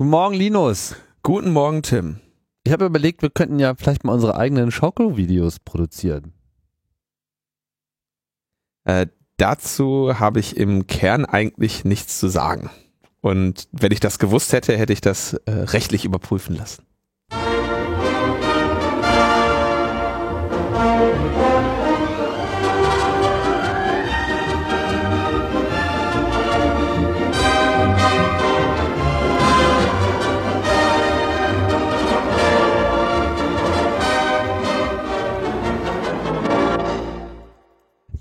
Guten Morgen, Linus. Guten Morgen, Tim. Ich habe überlegt, wir könnten ja vielleicht mal unsere eigenen Schaukel-Videos produzieren. Äh, dazu habe ich im Kern eigentlich nichts zu sagen. Und wenn ich das gewusst hätte, hätte ich das äh, rechtlich überprüfen lassen.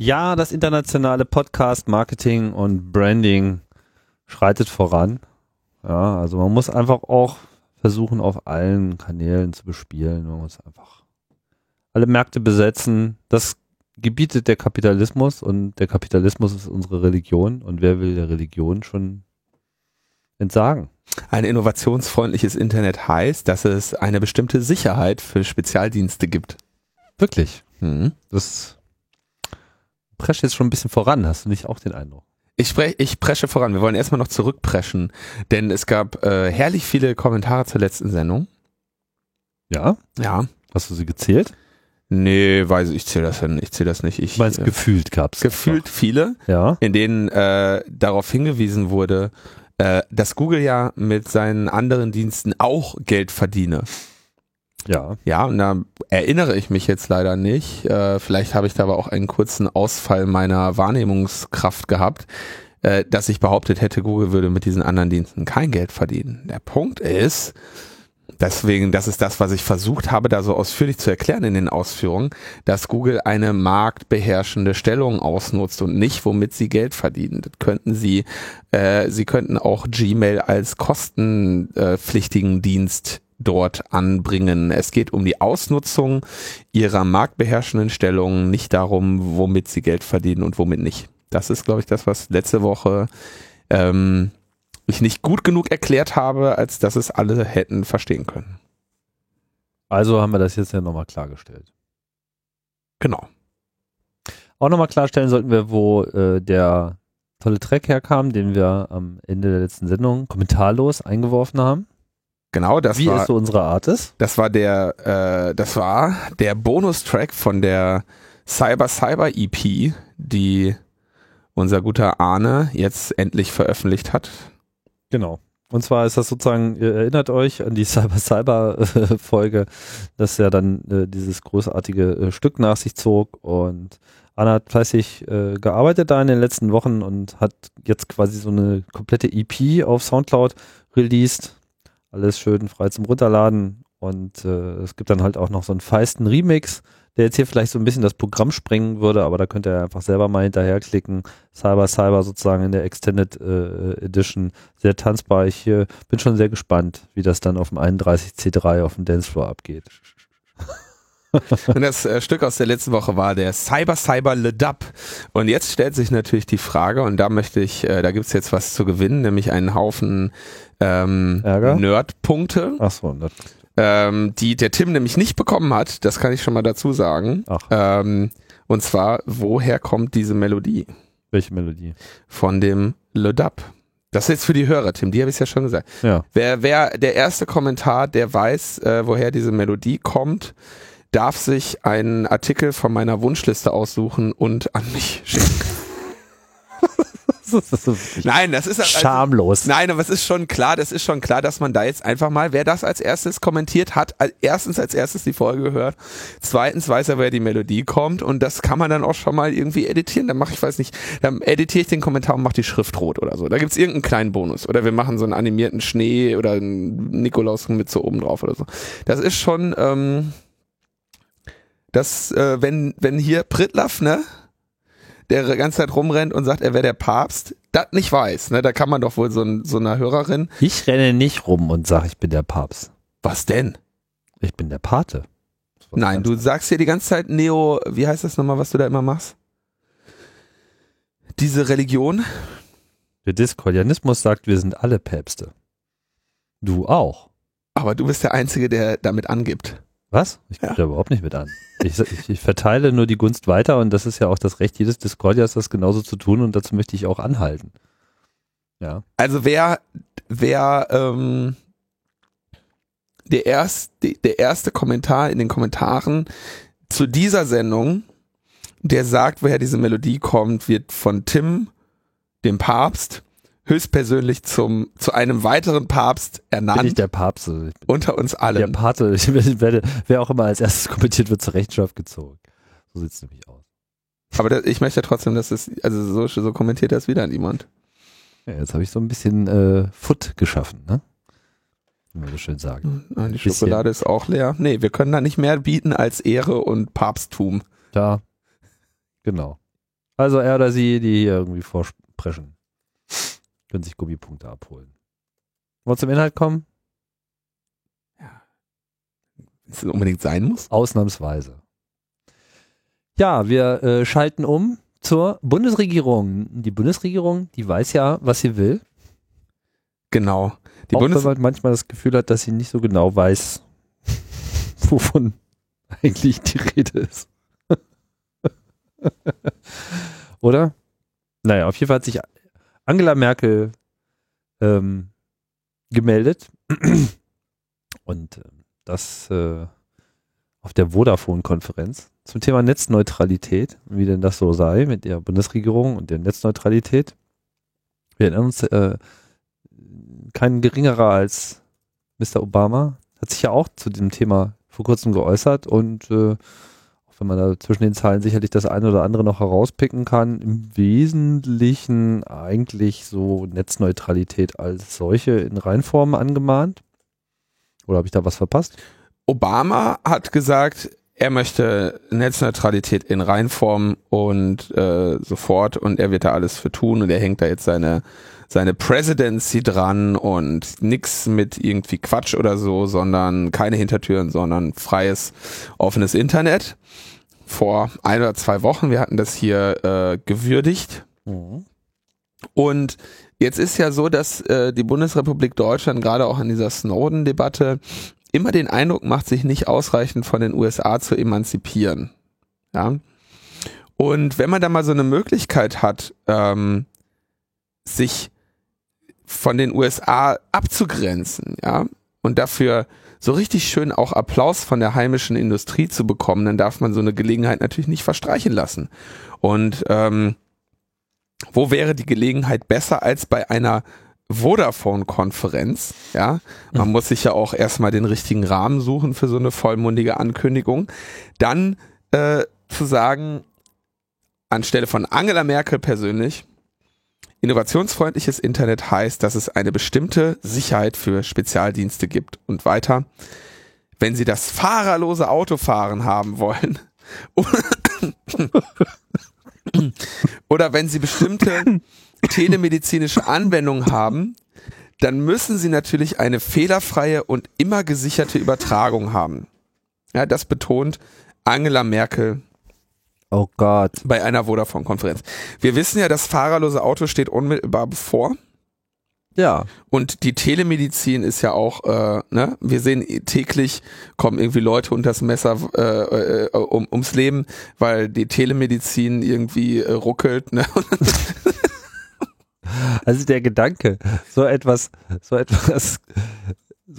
Ja, das internationale Podcast, Marketing und Branding schreitet voran. Ja, also man muss einfach auch versuchen, auf allen Kanälen zu bespielen. Man muss einfach alle Märkte besetzen. Das gebietet der Kapitalismus und der Kapitalismus ist unsere Religion. Und wer will der Religion schon entsagen? Ein innovationsfreundliches Internet heißt, dass es eine bestimmte Sicherheit für Spezialdienste gibt. Wirklich. Mhm. Das prescht jetzt schon ein bisschen voran, hast du nicht auch den Eindruck? Ich, sprech, ich presche voran. Wir wollen erstmal noch zurückpreschen, denn es gab äh, herrlich viele Kommentare zur letzten Sendung. Ja? Ja. Hast du sie gezählt? Nee, weiß ich, ich zähle das hin. Ich zähle das nicht. Ich, Du meinst, äh, gefühlt gab's. gefühlt viele, Ja. in denen äh, darauf hingewiesen wurde, äh, dass Google ja mit seinen anderen Diensten auch Geld verdiene. Ja. Ja, und da erinnere ich mich jetzt leider nicht. Äh, vielleicht habe ich da aber auch einen kurzen Ausfall meiner Wahrnehmungskraft gehabt, äh, dass ich behauptet hätte, Google würde mit diesen anderen Diensten kein Geld verdienen. Der Punkt ist, deswegen, das ist das, was ich versucht habe, da so ausführlich zu erklären in den Ausführungen, dass Google eine marktbeherrschende Stellung ausnutzt und nicht, womit sie Geld verdienen. Das könnten sie, äh, sie könnten auch Gmail als kostenpflichtigen Dienst dort anbringen. Es geht um die Ausnutzung ihrer marktbeherrschenden Stellung, nicht darum, womit sie Geld verdienen und womit nicht. Das ist, glaube ich, das, was letzte Woche ähm, ich nicht gut genug erklärt habe, als dass es alle hätten verstehen können. Also haben wir das jetzt ja nochmal klargestellt. Genau. Auch nochmal klarstellen sollten wir, wo äh, der tolle Track herkam, den wir am Ende der letzten Sendung kommentarlos eingeworfen haben. Genau, das Wie war es so unsere Art ist. das war der äh, das war der Bonustrack von der Cyber Cyber EP, die unser guter Arne jetzt endlich veröffentlicht hat. Genau. Und zwar ist das sozusagen, ihr erinnert euch an die Cyber Cyber äh, Folge, dass er dann äh, dieses großartige äh, Stück nach sich zog und Anna hat fleißig äh, gearbeitet da in den letzten Wochen und hat jetzt quasi so eine komplette EP auf Soundcloud released. Alles schön frei zum Runterladen und äh, es gibt dann halt auch noch so einen feisten Remix, der jetzt hier vielleicht so ein bisschen das Programm sprengen würde, aber da könnt ihr einfach selber mal hinterherklicken. Cyber Cyber sozusagen in der Extended äh, Edition sehr tanzbar. Ich äh, bin schon sehr gespannt, wie das dann auf dem 31C3 auf dem Dancefloor abgeht. Und das äh, Stück aus der letzten Woche war der Cyber Cyber Le Dub. Und jetzt stellt sich natürlich die Frage, und da möchte ich, äh, da gibt's jetzt was zu gewinnen, nämlich einen Haufen ähm? Nerdpunkte, Ach so, das, ähm, die der Tim nämlich nicht bekommen hat. Das kann ich schon mal dazu sagen. ach, Ähm, und zwar, woher kommt diese Melodie? welche Melodie? Von dem Le Dub. Das ist jetzt für die Hörer, Tim, die habe ich ja schon gesagt. Ja, Wer, wer der erste Kommentar, der weiß, äh, woher diese Melodie kommt, darf sich einen Artikel von meiner Wunschliste aussuchen und an mich schicken. das Nein, das ist also, schamlos. Nein, aber es ist schon klar, das ist schon klar, dass man da jetzt einfach mal, wer das als erstes kommentiert hat, als- erstens als erstes die Folge gehört, zweitens weiß er, wer die Melodie kommt und das kann man dann auch schon mal irgendwie editieren. Dann mache ich, weiß nicht, dann editiere ich den Kommentar und mache die Schrift rot oder so. Da gibt's irgendeinen kleinen Bonus. Oder wir machen so einen animierten Schnee oder einen Nikolaus mit so oben drauf oder so. Das ist schon, ähm, das, äh, wenn, wenn hier Pritlaff, ne? der die ganze Zeit rumrennt und sagt, er wäre der Papst, das nicht weiß. Ne? Da kann man doch wohl so, ein, so einer Hörerin, Ich renne nicht rum und sage, ich bin der Papst. was denn? Ich bin der Pate. Nein, du sagst hier die ganze Zeit Neo, wie heißt das nochmal, was du da immer machst? Diese Religion? Der Diskordianismus sagt, wir sind alle Päpste. Du auch. Aber du bist der Einzige, der damit angibt. Was? Ich Ja. gebe da überhaupt nicht mit an. Ich, ich, ich verteile nur die Gunst weiter und das ist ja auch das Recht jedes Discordias, das genauso zu tun und dazu möchte ich auch anhalten. Ja. Also wer, wer ähm, der, erst, der erste Kommentar in den Kommentaren zu dieser Sendung, der sagt, woher diese Melodie kommt, wird von Tim, dem Papst, höchstpersönlich zum, zu einem weiteren Papst ernannt. Bin ich der Papst. Ich unter uns allen. der Pate. Ich werde, wer auch immer als erstes kommentiert wird, zur Rechenschaft gezogen. So sieht es nämlich aus. Aber das, ich möchte trotzdem, dass es, also so, so kommentiert das wieder niemand. Ja, jetzt habe ich so ein bisschen äh, Foot geschaffen, ne? Wie man so schön sagen. Ah, Die Bisschen. Schokolade ist auch leer. Nee, wir können da nicht mehr bieten als Ehre und Papsttum. Da. Genau. Also er oder sie, die hier irgendwie vorsprechen, können sich Gummipunkte abholen. Wollen wir zum Inhalt kommen? Wenn es unbedingt sein muss. Ausnahmsweise. Ja, wir äh, schalten um zur Bundesregierung. Die Bundesregierung, die weiß ja, was sie will. Genau. Die auch Bundes wenn man manchmal das Gefühl hat, dass sie nicht so genau weiß, wovon eigentlich die Rede ist. Oder? Naja, auf jeden Fall hat sich Angela Merkel ähm, gemeldet und äh, das äh, auf der Vodafone-Konferenz zum Thema Netzneutralität, wie denn das so sei mit der Bundesregierung und der Netzneutralität. Wir erinnern uns, äh, kein geringerer als Mr. Obama hat sich ja auch zu dem Thema vor kurzem geäußert und äh, wenn man da zwischen den Zeilen sicherlich das eine oder andere noch herauspicken kann, im Wesentlichen eigentlich so Netzneutralität als solche in Reinform angemahnt. Oder habe ich da was verpasst? Obama hat gesagt, er möchte Netzneutralität in Reinform und äh, sofort und er wird da alles für tun und er hängt da jetzt seine seine Presidency dran und nix mit irgendwie Quatsch oder so, sondern keine Hintertüren, sondern freies, offenes Internet. Vor ein oder zwei Wochen, wir hatten das hier äh, gewürdigt und jetzt ist ja so, dass äh, die Bundesrepublik Deutschland gerade auch in dieser Snowden-Debatte immer den Eindruck macht, sich nicht ausreichend von den USA zu emanzipieren. Ja. Und wenn man da mal so eine Möglichkeit hat, ähm, sich von den USA abzugrenzen, ja, und dafür so richtig schön auch Applaus von der heimischen Industrie zu bekommen, dann darf man so eine Gelegenheit natürlich nicht verstreichen lassen. Und ähm, wo wäre die Gelegenheit besser als bei einer Vodafone-Konferenz, ja. Man muss sich ja auch erstmal den richtigen Rahmen suchen für so eine vollmundige Ankündigung. Dann äh, zu sagen, anstelle von Angela Merkel persönlich, innovationsfreundliches Internet heißt, dass es eine bestimmte Sicherheit für Spezialdienste gibt. Und weiter, wenn Sie das fahrerlose Autofahren haben wollen, oder wenn Sie bestimmte telemedizinische Anwendungen haben, dann müssen Sie natürlich eine fehlerfreie und immer gesicherte Übertragung haben. Ja, das betont Angela Merkel Oh Gott. bei einer Vodafone-Konferenz. Wir wissen ja, das fahrerlose Auto steht unmittelbar bevor. Ja. Und die Telemedizin ist ja auch, äh, ne, wir sehen täglich kommen irgendwie Leute unter das Messer äh, äh, um, ums Leben, weil die Telemedizin irgendwie äh, ruckelt. Ne? Also der Gedanke, so etwas, so etwas,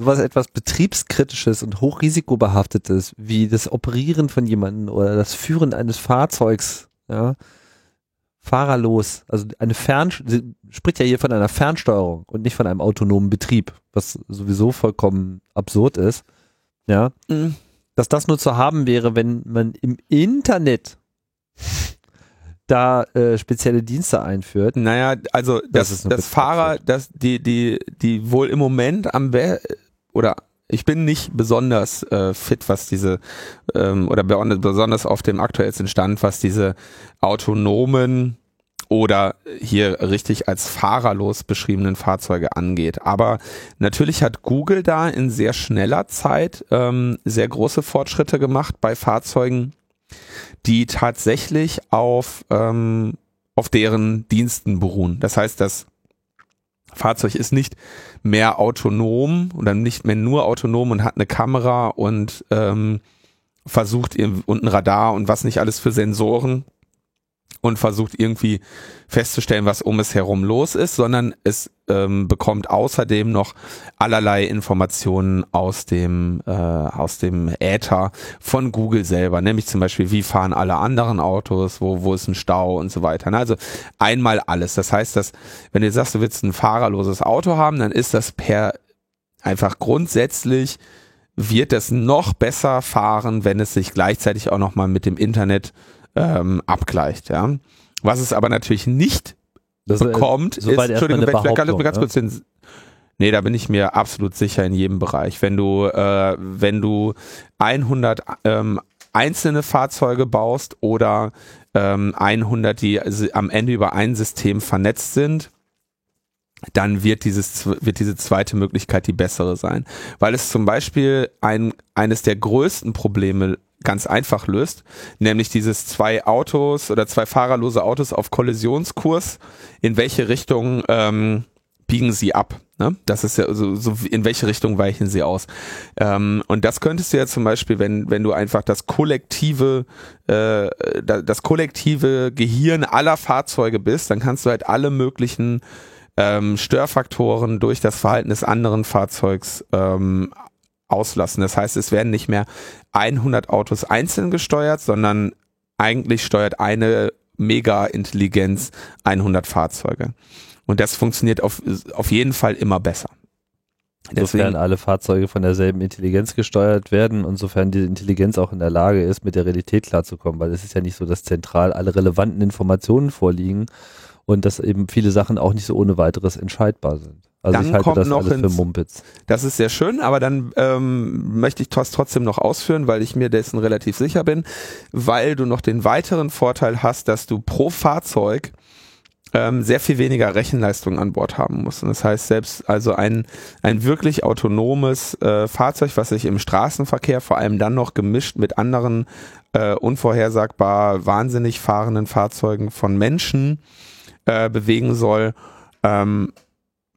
sowas etwas betriebskritisches und hochrisikobehaftetes wie das Operieren von jemandem oder das Führen eines Fahrzeugs, ja, fahrerlos, also eine Fern, spricht ja hier von einer Fernsteuerung und nicht von einem autonomen Betrieb, was sowieso vollkommen absurd ist, ja, Mhm. dass das nur zu haben wäre, wenn man im Internet da äh, spezielle Dienste einführt. Naja, also Das das, das, Fahrer, das, die, die, die wohl im Moment am oder ich bin nicht besonders äh, fit, was diese ähm, oder be- besonders auf dem aktuellsten Stand, was diese autonomen oder hier richtig als fahrerlos beschriebenen Fahrzeuge angeht. Aber natürlich hat Google da in sehr schneller Zeit ähm, sehr große Fortschritte gemacht bei Fahrzeugen, die tatsächlich auf ähm, auf deren Diensten beruhen. Das heißt, das Fahrzeug ist nicht mehr autonom oder nicht mehr nur autonom und hat eine Kamera und ähm, versucht und ein Radar und was nicht alles für Sensoren und versucht irgendwie festzustellen, was um es herum los ist, sondern es ähm, bekommt außerdem noch allerlei Informationen aus dem äh, aus dem Äther von Google selber, nämlich zum Beispiel, wie fahren alle anderen Autos, wo wo ist ein Stau und so weiter. Also einmal alles. Das heißt, dass wenn du sagst, du willst ein fahrerloses Auto haben, dann ist das per einfach grundsätzlich wird es noch besser fahren, wenn es sich gleichzeitig auch noch mal mit dem Internet ähm, abgleicht. Ja. Was es aber natürlich nicht das, bekommt, ist, Entschuldigung, wenn, vielleicht ganz, ganz kurz den, Nee, da bin ich mir absolut sicher in jedem Bereich. Wenn du, äh, wenn du 100 ähm, einzelne Fahrzeuge baust oder ähm, 100, die am Ende über ein System vernetzt sind, dann wird dieses wird diese zweite Möglichkeit die bessere sein, weil es zum Beispiel ein eines der größten Probleme ganz einfach löst, nämlich dieses zwei Autos oder zwei fahrerlose Autos auf Kollisionskurs, in welche Richtung ähm, biegen sie ab? Ne? Das ist ja so, so, in welche Richtung weichen sie aus? Ähm, und das könntest du ja zum Beispiel, wenn, wenn du einfach das kollektive, äh, das kollektive Gehirn aller Fahrzeuge bist, dann kannst du halt alle möglichen ähm, Störfaktoren durch das Verhalten des anderen Fahrzeugs ähm, auslassen. Das heißt, es werden nicht mehr 100 Autos einzeln gesteuert, sondern eigentlich steuert eine Mega-Intelligenz 100 Fahrzeuge. Und das funktioniert auf, auf jeden Fall immer besser. Insofern alle Fahrzeuge von derselben Intelligenz gesteuert werden und sofern die Intelligenz auch in der Lage ist, mit der Realität klarzukommen, weil es ist ja nicht so, dass zentral alle relevanten Informationen vorliegen und dass eben viele Sachen auch nicht so ohne weiteres entscheidbar sind. Also dann ich halte das alles ins, für Mumpitz. Das ist sehr schön, aber dann ähm, möchte ich das trotzdem noch ausführen, weil ich mir dessen relativ sicher bin, weil du noch den weiteren Vorteil hast, dass du pro Fahrzeug ähm, sehr viel weniger Rechenleistung an Bord haben musst. Und das heißt, selbst also ein, ein wirklich autonomes äh, Fahrzeug, was sich im Straßenverkehr vor allem dann noch gemischt mit anderen äh, unvorhersagbar wahnsinnig fahrenden Fahrzeugen von Menschen äh, bewegen soll, ähm,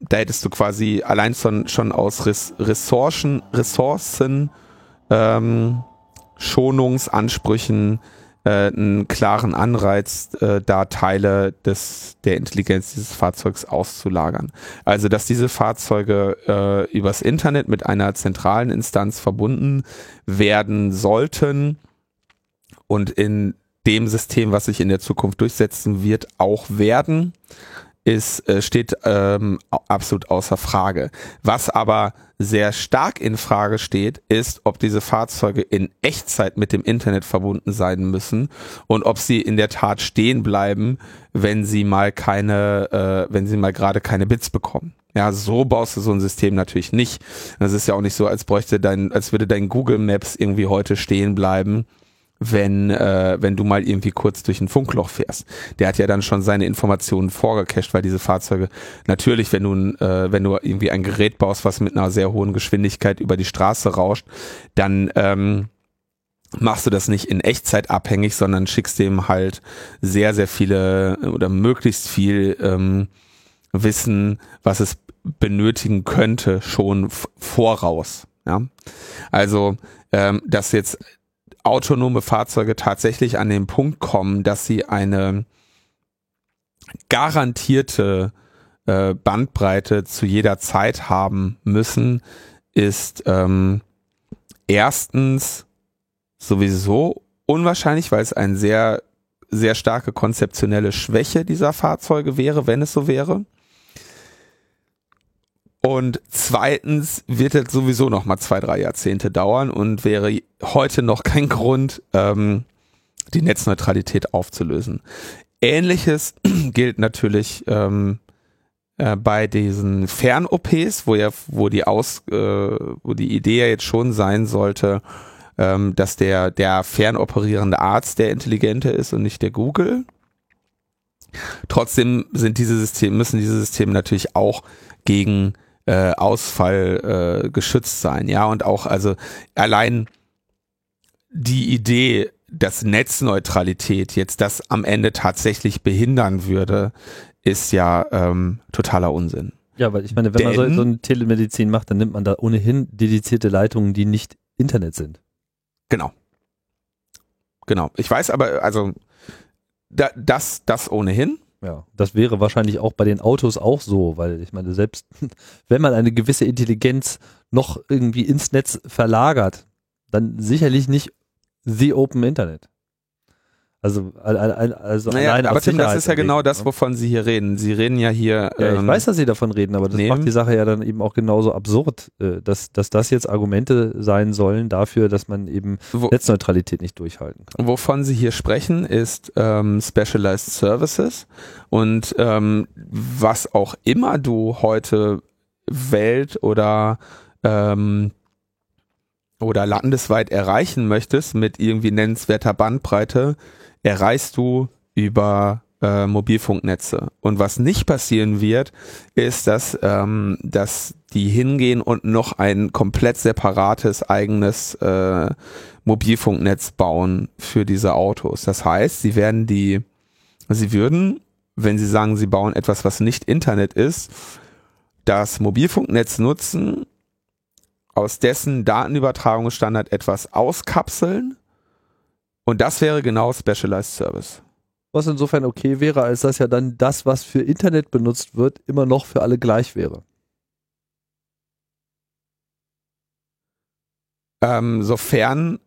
da hättest du quasi allein schon, schon aus Ressourcen, Ressourcen ähm, Schonungsansprüchen äh, einen klaren Anreiz, äh, da Teile des, der Intelligenz dieses Fahrzeugs auszulagern. Also, dass diese Fahrzeuge äh, übers Internet mit einer zentralen Instanz verbunden werden sollten und in dem System, was sich in der Zukunft durchsetzen wird, auch werden ist, äh, steht ähm, absolut außer Frage. Was aber sehr stark in Frage steht, ist, ob diese Fahrzeuge in Echtzeit mit dem Internet verbunden sein müssen und ob sie in der Tat stehen bleiben, wenn sie mal keine, äh, wenn sie mal gerade keine Bits bekommen. Ja, so baust du so ein System natürlich nicht. Das ist ja auch nicht so, als bräuchte dein, als würde dein Google Maps irgendwie heute stehen bleiben wenn, äh, wenn du mal irgendwie kurz durch ein Funkloch fährst. Der hat ja dann schon seine Informationen vorgecached, weil diese Fahrzeuge natürlich, wenn du, äh, wenn du irgendwie ein Gerät baust, was mit einer sehr hohen Geschwindigkeit über die Straße rauscht, dann ähm, machst du das nicht in Echtzeit abhängig, sondern schickst dem halt sehr, sehr viele oder möglichst viel ähm, Wissen, was es benötigen könnte, schon voraus. Ja, also ähm, dass jetzt autonome Fahrzeuge tatsächlich an den Punkt kommen, dass sie eine garantierte äh, Bandbreite zu jeder Zeit haben müssen, ist ähm, erstens sowieso unwahrscheinlich, weil es eine sehr, sehr starke konzeptionelle Schwäche dieser Fahrzeuge wäre, wenn es so wäre. Und zweitens wird es sowieso noch mal zwei, drei Jahrzehnte dauern und wäre heute noch kein Grund, ähm, die Netzneutralität aufzulösen. Ähnliches gilt natürlich ähm, äh, bei diesen Fern-OPs, wo ja, wo die Aus, äh, wo die Idee ja jetzt schon sein sollte, ähm, dass der der fernoperierende Arzt der intelligente ist und nicht der Google. Trotzdem sind diese Systeme müssen diese Systeme natürlich auch gegen äh, Ausfall äh, geschützt sein. Ja, und auch also allein die Idee, dass Netzneutralität jetzt das am Ende tatsächlich behindern würde, ist ja ähm, totaler Unsinn. Ja, weil ich meine, wenn Denn, man so, so eine Telemedizin macht, dann nimmt man da ohnehin dedizierte Leitungen, die nicht Internet sind. Genau. Genau. Ich weiß aber, also da, das, das ohnehin. Ja, das wäre wahrscheinlich auch bei den Autos auch so, weil ich meine, selbst wenn man eine gewisse Intelligenz noch irgendwie ins Netz verlagert, dann sicherlich nicht the Open Internet. Also, also naja, aber Tim, das ist ja genau das, ne? wovon Sie hier reden. Sie reden ja hier. Ja, ich ähm, weiß, dass Sie davon reden, aber das nehmen- macht die Sache ja dann eben auch genauso absurd, äh, dass, dass das jetzt Argumente sein sollen dafür, dass man eben wo, Netzneutralität nicht durchhalten kann. wovon Sie hier sprechen, ist ähm, Specialized Services und ähm, was auch immer du heute welt- oder ähm, oder landesweit erreichen möchtest mit irgendwie nennenswerter Bandbreite, erreichst du über äh, Mobilfunknetze. Und was nicht passieren wird, ist, dass, ähm, dass die hingehen und noch ein komplett separates eigenes äh, Mobilfunknetz bauen für diese Autos. Das heißt, sie werden die, sie würden, wenn sie sagen, sie bauen etwas, was nicht Internet ist, das Mobilfunknetz nutzen, aus dessen Datenübertragungsstandard etwas auskapseln und das wäre genau Specialized Service. Was insofern okay wäre, als dass ja dann das, was für Internet benutzt wird, immer noch für alle gleich wäre. Ähm, sofern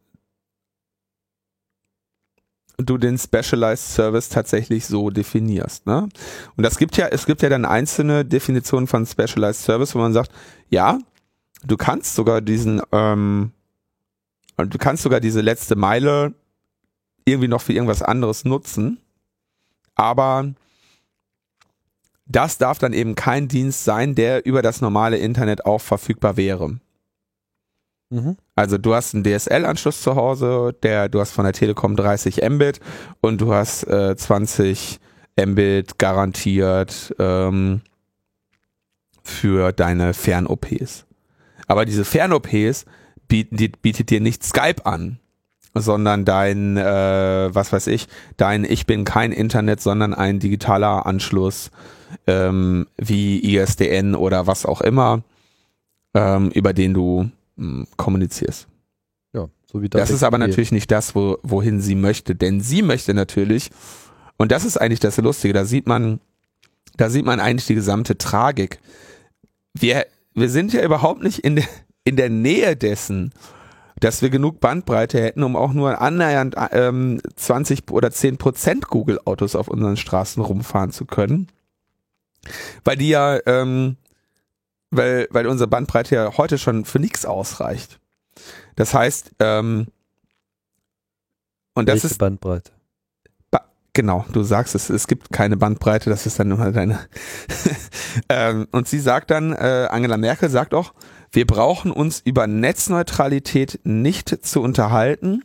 du den Specialized Service tatsächlich so definierst. Ne? Und das gibt ja, es gibt ja dann einzelne Definitionen von Specialized Service, wo man sagt, ja, du kannst sogar diesen, ähm, du kannst sogar diese letzte Meile irgendwie noch für irgendwas anderes nutzen, aber das darf dann eben kein Dienst sein, der über das normale Internet auch verfügbar wäre. Mhm. Also du hast einen DSL-Anschluss zu Hause, der, du hast von der Telekom 30 Mbit und du hast äh, 20 Mbit garantiert ähm, für deine Fern-OPs. Aber diese Fern-OPs bieten, die, bietet dir nicht Skype an, sondern dein, äh, was weiß ich, dein Ich bin kein Internet, sondern ein digitaler Anschluss ähm, wie ISDN oder was auch immer, ähm, über den du mh, kommunizierst. Ja, so wie Das ist aber natürlich nicht das, wo, wohin sie möchte, denn sie möchte natürlich, und das ist eigentlich das Lustige, da sieht man, da sieht man eigentlich die gesamte Tragik. Wir, wir sind ja überhaupt nicht in der, in der Nähe dessen, dass wir genug Bandbreite hätten, um auch nur annähernd ähm, 20 oder 10 Prozent Google-Autos auf unseren Straßen rumfahren zu können. Weil die ja, ähm, weil, weil unsere Bandbreite ja heute schon für nichts ausreicht. Das heißt, ähm, und das Welche ist Bandbreite. Genau, du sagst es, es gibt keine Bandbreite, das ist dann immer deine. ähm, und sie sagt dann, äh, Angela Merkel sagt auch, wir brauchen uns über Netzneutralität nicht zu unterhalten,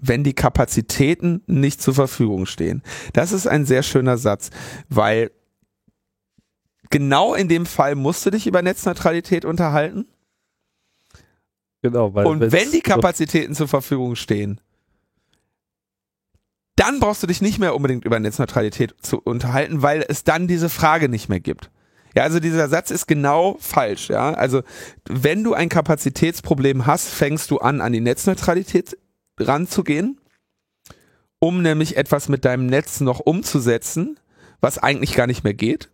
wenn die Kapazitäten nicht zur Verfügung stehen. Das ist ein sehr schöner Satz, weil genau in dem Fall musst du dich über Netzneutralität unterhalten. Genau, weil Und wenn die Kapazitäten zur Verfügung stehen, dann brauchst du dich nicht mehr unbedingt über Netzneutralität zu unterhalten, weil es dann diese Frage nicht mehr gibt. Ja, also dieser Satz ist genau falsch, ja. Also, wenn du ein Kapazitätsproblem hast, fängst du an, an die Netzneutralität ranzugehen, um nämlich etwas mit deinem Netz noch umzusetzen, was eigentlich gar nicht mehr geht.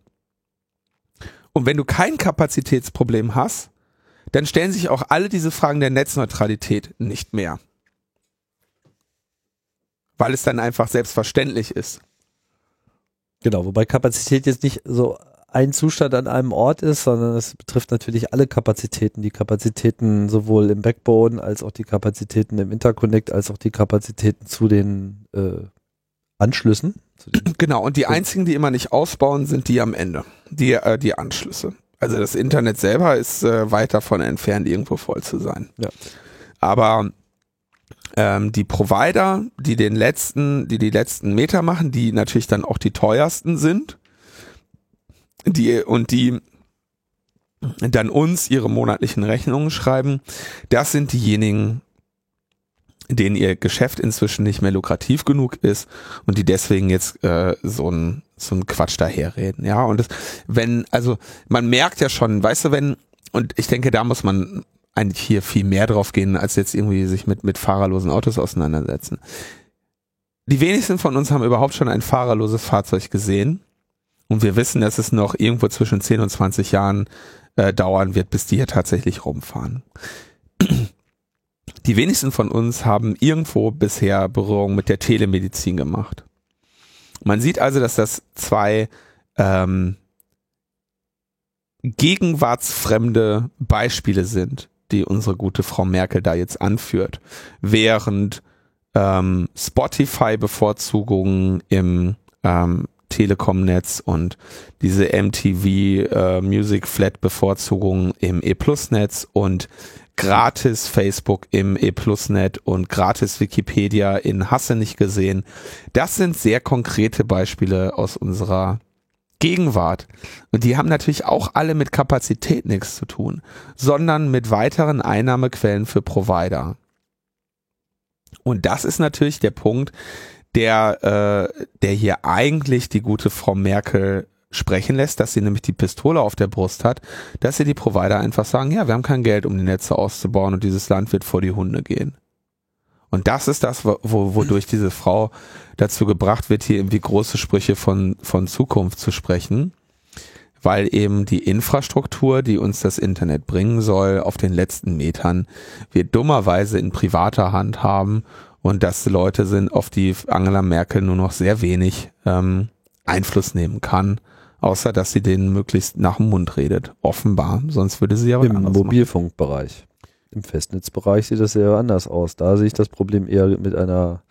Und wenn du kein Kapazitätsproblem hast, dann stellen sich auch alle diese Fragen der Netzneutralität nicht mehr. Weil es dann einfach selbstverständlich ist. Genau, wobei Kapazität jetzt nicht so ein Zustand an einem Ort ist, sondern es betrifft natürlich alle Kapazitäten. Die Kapazitäten sowohl im Backbone als auch die Kapazitäten im Interconnect, als auch die Kapazitäten zu den äh, Anschlüssen. Zu den, Genau, und die einzigen, die immer nicht ausbauen, sind die am Ende. Die, äh, die Anschlüsse. Also das Internet selber ist äh, weit davon entfernt, irgendwo voll zu sein. Ja. Aber ähm, die Provider, die den letzten, die die letzten Meter machen, die natürlich dann auch die teuersten sind, die und die dann uns ihre monatlichen Rechnungen schreiben, das sind diejenigen, denen ihr Geschäft inzwischen nicht mehr lukrativ genug ist und die deswegen jetzt äh, so ein so ein Quatsch daherreden, ja. Und das, wenn also man merkt ja schon, weißt du, wenn und ich denke, da muss man eigentlich hier viel mehr drauf gehen, als jetzt irgendwie sich mit mit fahrerlosen Autos auseinandersetzen. die wenigsten von uns haben überhaupt schon ein fahrerloses Fahrzeug gesehen. Und wir wissen, dass es noch irgendwo zwischen 10 und 20 Jahren äh, dauern wird, bis die hier tatsächlich rumfahren. Die wenigsten von uns haben irgendwo bisher Berührung mit der Telemedizin gemacht. Man sieht also, dass das zwei ähm, gegenwartsfremde Beispiele sind, die unsere gute Frau Merkel da jetzt anführt, während ähm, Spotify-Bevorzugungen im ähm, Telekom-Netz und diese MTV äh, Music Flat Bevorzugung im E-Plus-Netz und gratis Facebook im E-Plus-Net und gratis Wikipedia in Hasse nicht gesehen. Das sind sehr konkrete Beispiele aus unserer Gegenwart. Und die haben natürlich auch alle mit Kapazität nichts zu tun, sondern mit weiteren Einnahmequellen für Provider. Und das ist natürlich der Punkt, der, äh, der hier eigentlich die gute Frau Merkel sprechen lässt, dass sie nämlich die Pistole auf der Brust hat, dass sie die Provider einfach sagen, ja, wir haben kein Geld, um die Netze auszubauen und dieses Land wird vor die Hunde gehen. Und das ist das, wo, wodurch diese Frau dazu gebracht wird, hier irgendwie große Sprüche von, von Zukunft zu sprechen, weil eben die Infrastruktur, die uns das Internet bringen soll, auf den letzten Metern wir dummerweise in privater Hand haben. Und dass Leute sind, auf die Angela Merkel nur noch sehr wenig ähm, Einfluss nehmen kann, außer dass sie denen möglichst nach dem Mund redet. Offenbar, sonst würde sie ja Im Mobilfunkbereich. Im Festnetzbereich sieht das sehr anders aus. Da sehe ich das Problem eher mit einer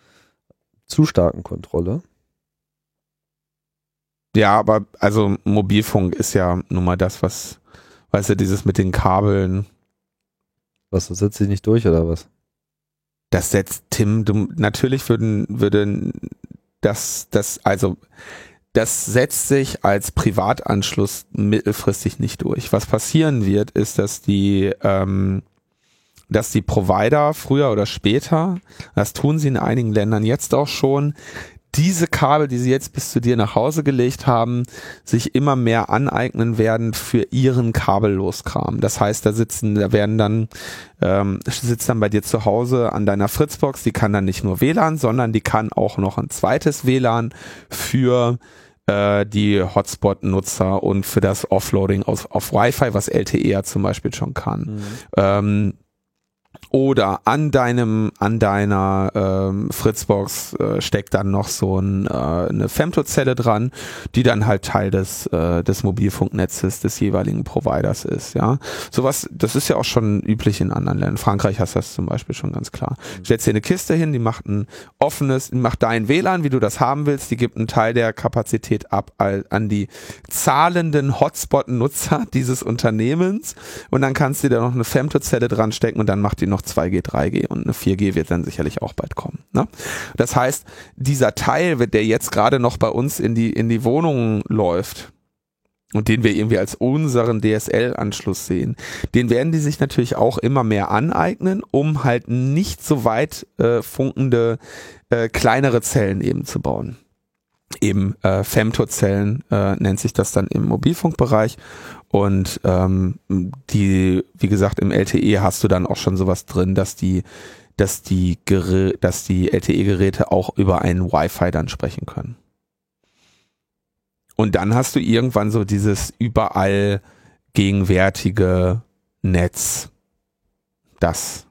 zu starken Kontrolle. Ja, aber also Mobilfunk ist ja nun mal das, was, weißt du, dieses mit den Kabeln. Was, das setzt sich nicht durch oder was? Das setzt Tim, du, natürlich würden, würden das, das, also, das setzt sich als Privatanschluss mittelfristig nicht durch. Was passieren wird, ist, dass die, ähm, dass die Provider früher oder später, das tun sie in einigen Ländern jetzt auch schon, diese Kabel, die sie jetzt bis zu dir nach Hause gelegt haben, sich immer mehr aneignen werden für ihren Kabelloskram. Das heißt, da sitzen, da werden dann, ähm, sitzt dann bei dir zu Hause an deiner Fritzbox, die kann dann nicht nur WLAN, sondern die kann auch noch ein zweites WLAN für äh, die Hotspot-Nutzer und für das Offloading auf, auf Wi-Fi, was LTE ja zum Beispiel schon kann. Mhm. Ähm, oder an deinem, an deiner ähm, Fritzbox äh, steckt dann noch so ein, äh, eine Femtozelle dran, die dann halt Teil des, äh, des Mobilfunknetzes des jeweiligen Providers ist. Ja, sowas, das ist ja auch schon üblich in anderen Ländern. In Frankreich hast du das zum Beispiel schon ganz klar. Mhm. Stellst dir eine Kiste hin, die macht ein offenes, macht dein WLAN, wie du das haben willst, die gibt einen Teil der Kapazität ab an die zahlenden Hotspot-Nutzer dieses Unternehmens und dann kannst du da noch eine Femtozelle dran stecken und dann macht die noch 2G, 3G und eine 4G wird dann sicherlich auch bald kommen. Ne? Das heißt, dieser Teil, der jetzt gerade noch bei uns in die, in die Wohnungen läuft, und den wir irgendwie als unseren DSL-Anschluss sehen, den werden die sich natürlich auch immer mehr aneignen, um halt nicht so weit äh, funkende äh, kleinere Zellen eben zu bauen. Eben äh, Femtozellen äh, nennt sich das dann im Mobilfunkbereich und ähm, die, wie gesagt, im LTE hast du dann auch schon sowas drin, dass die, dass die, Gerä dass die LTE-Geräte auch über ein Wi-Fi dann sprechen können. Und dann hast du irgendwann so dieses überall gegenwärtige Netz, das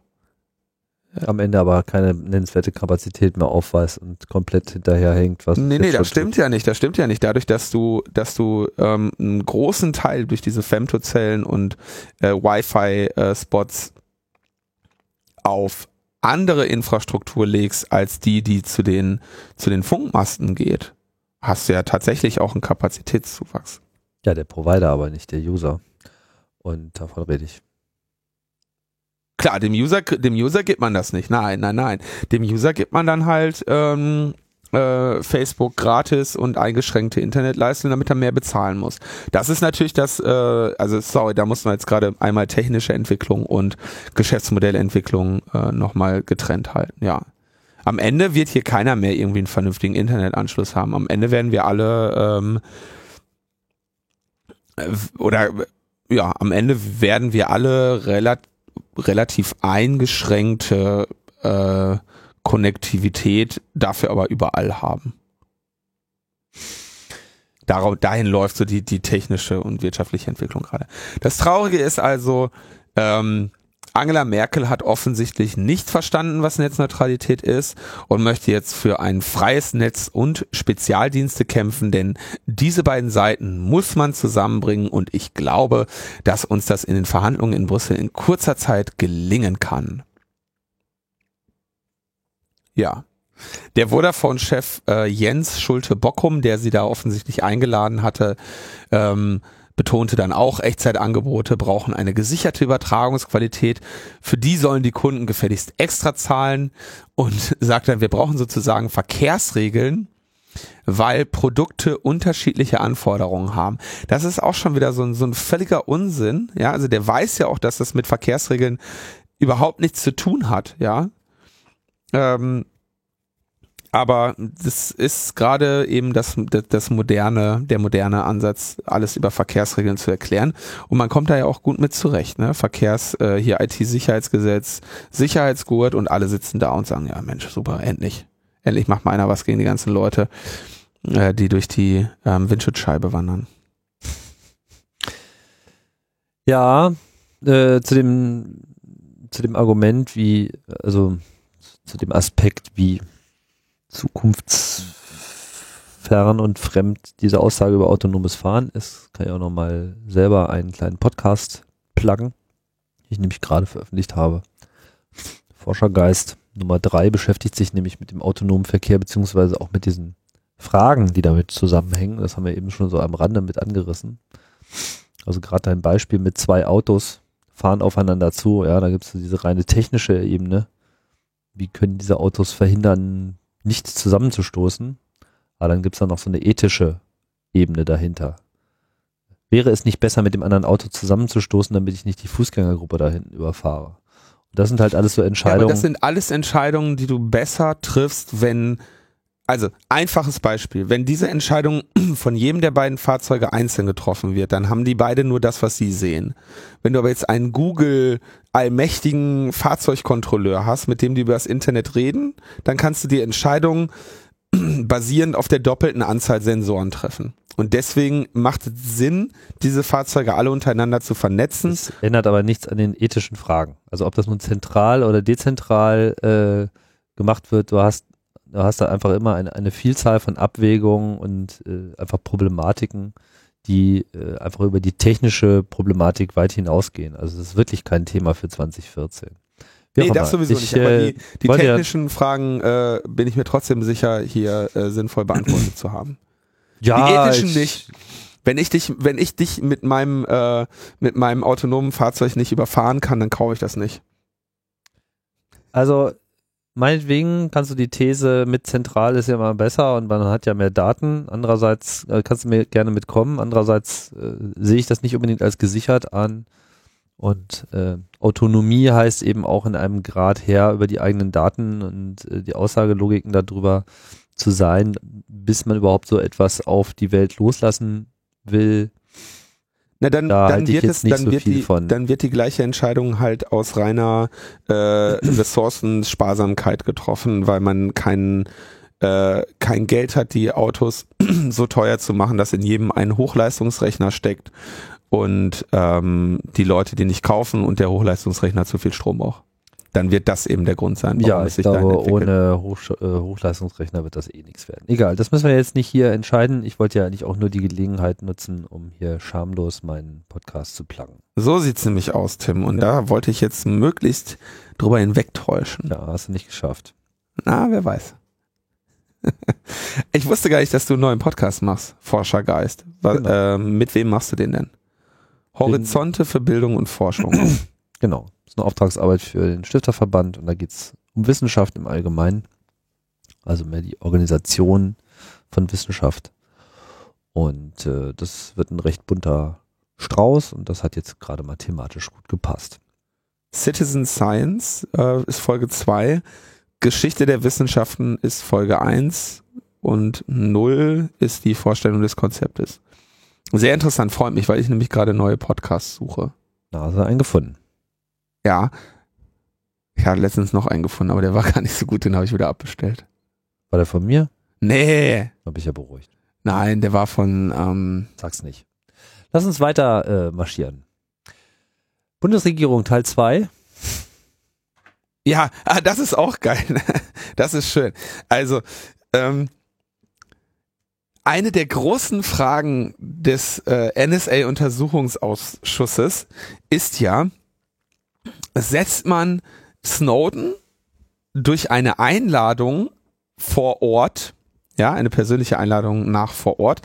am Ende aber keine nennenswerte Kapazität mehr aufweist und komplett hinterherhängt. Was nee, nee, das stimmt ja nicht. Das stimmt ja nicht. Dadurch, dass du, dass du ähm, einen großen Teil durch diese Femtozellen und äh, Wi-Fi-Spots äh, auf andere Infrastruktur legst, als die, die zu den, zu den Funkmasten geht, hast du ja tatsächlich auch einen Kapazitätszuwachs. Ja, der Provider, aber nicht der User. Und davon rede ich. Klar, dem User, dem User gibt man das nicht. Nein, nein, nein. Dem User gibt man dann halt ähm, äh, Facebook gratis und eingeschränkte Internetleistung, damit er mehr bezahlen muss. Das ist natürlich das, äh, also sorry, da muss man jetzt gerade einmal technische Entwicklung und Geschäftsmodellentwicklung äh, nochmal getrennt halten, ja. Am Ende wird hier keiner mehr irgendwie einen vernünftigen Internetanschluss haben. Am Ende werden wir alle ähm, äh, oder ja, am Ende werden wir alle relativ relativ eingeschränkte äh, Konnektivität, dafür aber überall haben. Darauf, dahin läuft so die, die technische und wirtschaftliche Entwicklung gerade. Das Traurige ist also, ähm, Angela Merkel hat offensichtlich nicht verstanden, was Netzneutralität ist und möchte jetzt für ein freies Netz und Spezialdienste kämpfen, denn diese beiden Seiten muss man zusammenbringen und ich glaube, dass uns das in den Verhandlungen in Brüssel in kurzer Zeit gelingen kann. Ja. Der Vodafone-Chef äh, Jens Schulte-Bockum, der sie da offensichtlich eingeladen hatte, ähm, betonte dann auch, Echtzeitangebote brauchen eine gesicherte Übertragungsqualität. Für die sollen die Kunden gefälligst extra zahlen und sagt dann, wir brauchen sozusagen Verkehrsregeln, weil Produkte unterschiedliche Anforderungen haben. Das ist auch schon wieder so ein, so ein völliger Unsinn. Ja, also der weiß ja auch, dass das mit Verkehrsregeln überhaupt nichts zu tun hat. Ja, ähm, aber das ist gerade eben das, das moderne, der moderne Ansatz, alles über Verkehrsregeln zu erklären. Und man kommt da ja auch gut mit zurecht, ne? Verkehrs, äh, hier IT-Sicherheitsgesetz, Sicherheitsgurt und alle sitzen da und sagen, ja Mensch, super, endlich. Endlich macht mal einer was gegen die ganzen Leute, äh, die durch die ähm, Windschutzscheibe wandern. Ja, äh, zu dem, zu dem Argument, wie, also zu dem Aspekt, wie zukunftsfern und fremd diese Aussage über autonomes Fahren ist, kann ich auch nochmal selber einen kleinen Podcast pluggen, den ich nämlich gerade veröffentlicht habe. Forschergeist Nummer drei beschäftigt sich nämlich mit dem autonomen Verkehr beziehungsweise auch mit diesen Fragen, die damit zusammenhängen. Das haben wir eben schon so am Rande mit angerissen. Also gerade ein Beispiel mit zwei Autos fahren aufeinander zu. Ja, da gibt es diese reine technische Ebene. Wie können diese Autos verhindern, nicht zusammenzustoßen. Aber dann gibt es da noch so eine ethische Ebene dahinter. Wäre es nicht besser, mit dem anderen Auto zusammenzustoßen, damit ich nicht die Fußgängergruppe da hinten überfahre? Und das sind halt alles so Entscheidungen. Ja, aber das sind alles Entscheidungen, die du besser triffst, wenn also einfaches Beispiel, wenn diese Entscheidung von jedem der beiden Fahrzeuge einzeln getroffen wird, dann haben die beide nur das, was sie sehen. Wenn du aber jetzt einen Google allmächtigen Fahrzeugkontrolleur hast, mit dem die über das Internet reden, dann kannst du die Entscheidung basierend auf der doppelten Anzahl Sensoren treffen. Und deswegen macht es Sinn, diese Fahrzeuge alle untereinander zu vernetzen. Das ändert aber nichts an den ethischen Fragen. Also ob das nun zentral oder dezentral äh, gemacht wird, du hast Du hast da einfach immer eine, eine Vielzahl von Abwägungen und äh, einfach Problematiken, die äh, einfach über die technische Problematik weit hinausgehen. Also das ist wirklich kein Thema für 2014. Wie nee, das sowieso ich, nicht. Aber die, äh, die technischen ja, Fragen äh, bin ich mir trotzdem sicher, hier äh, sinnvoll beantwortet zu haben. Ja, die ethischen ich, nicht. Wenn ich dich, wenn ich dich mit meinem äh, mit meinem autonomen Fahrzeug nicht überfahren kann, dann kaufe ich das nicht. Also meinetwegen kannst du die These mit zentral ist ja immer besser und man hat ja mehr Daten. Andererseits äh, kannst du mir gerne mitkommen. Andererseits äh, sehe ich das nicht unbedingt als gesichert an. Und äh, Autonomie heißt eben auch in einem Grad her über die eigenen Daten und äh, die Aussagelogiken darüber zu sein, bis man überhaupt so etwas auf die Welt loslassen will, na, dann, da dann wird es, dann so wird die, von. dann wird die gleiche Entscheidung halt aus reiner äh, Ressourcensparsamkeit getroffen, weil man kein, äh, kein Geld hat, die Autos so teuer zu machen, dass in jedem ein Hochleistungsrechner steckt und ähm, die Leute die nicht kaufen und der Hochleistungsrechner zu viel Strom braucht dann wird das eben der Grund sein, ja, es sich glaube, ohne Hoch, äh, Hochleistungsrechner wird das eh nichts werden. Egal, das müssen wir jetzt nicht hier entscheiden. Ich wollte ja eigentlich auch nur die Gelegenheit nutzen, um hier schamlos meinen Podcast zu pluggen. So sieht's nämlich aus, Tim. Und ja. da wollte ich jetzt möglichst drüber hinwegtäuschen. Ja, hast du nicht geschafft. Na, wer weiß. ich wusste gar nicht, dass du einen neuen Podcast machst, Forschergeist. Genau. Äh, mit wem machst du den denn? Horizonte für Bildung und Forschung. genau ist eine Auftragsarbeit für den Stifterverband und da geht es um Wissenschaft im Allgemeinen. Also mehr die Organisation von Wissenschaft. Und äh, das wird ein recht bunter Strauß und das hat jetzt gerade mal thematisch gut gepasst. Citizen Science äh, ist Folge 2, Geschichte der Wissenschaften ist Folge 1 und 0 ist die Vorstellung des Konzeptes. Sehr interessant, freut mich, weil ich nämlich gerade neue Podcasts suche. Da hast du einen gefunden. Ja. Ich habe letztens noch einen gefunden, aber der war gar nicht so gut, den habe ich wieder abbestellt. War der von mir? Nee. Da bin ich ja beruhigt. Nein, der war von, ähm, Sag's nicht. Lass uns weiter äh, marschieren. Bundesregierung Teil 2. ja, ah, das ist auch geil. Das ist schön. Also, ähm, eine der großen Fragen des äh, NSA-Untersuchungsausschusses ist ja, setzt man Snowden durch eine Einladung vor Ort, ja, eine persönliche Einladung nach vor Ort,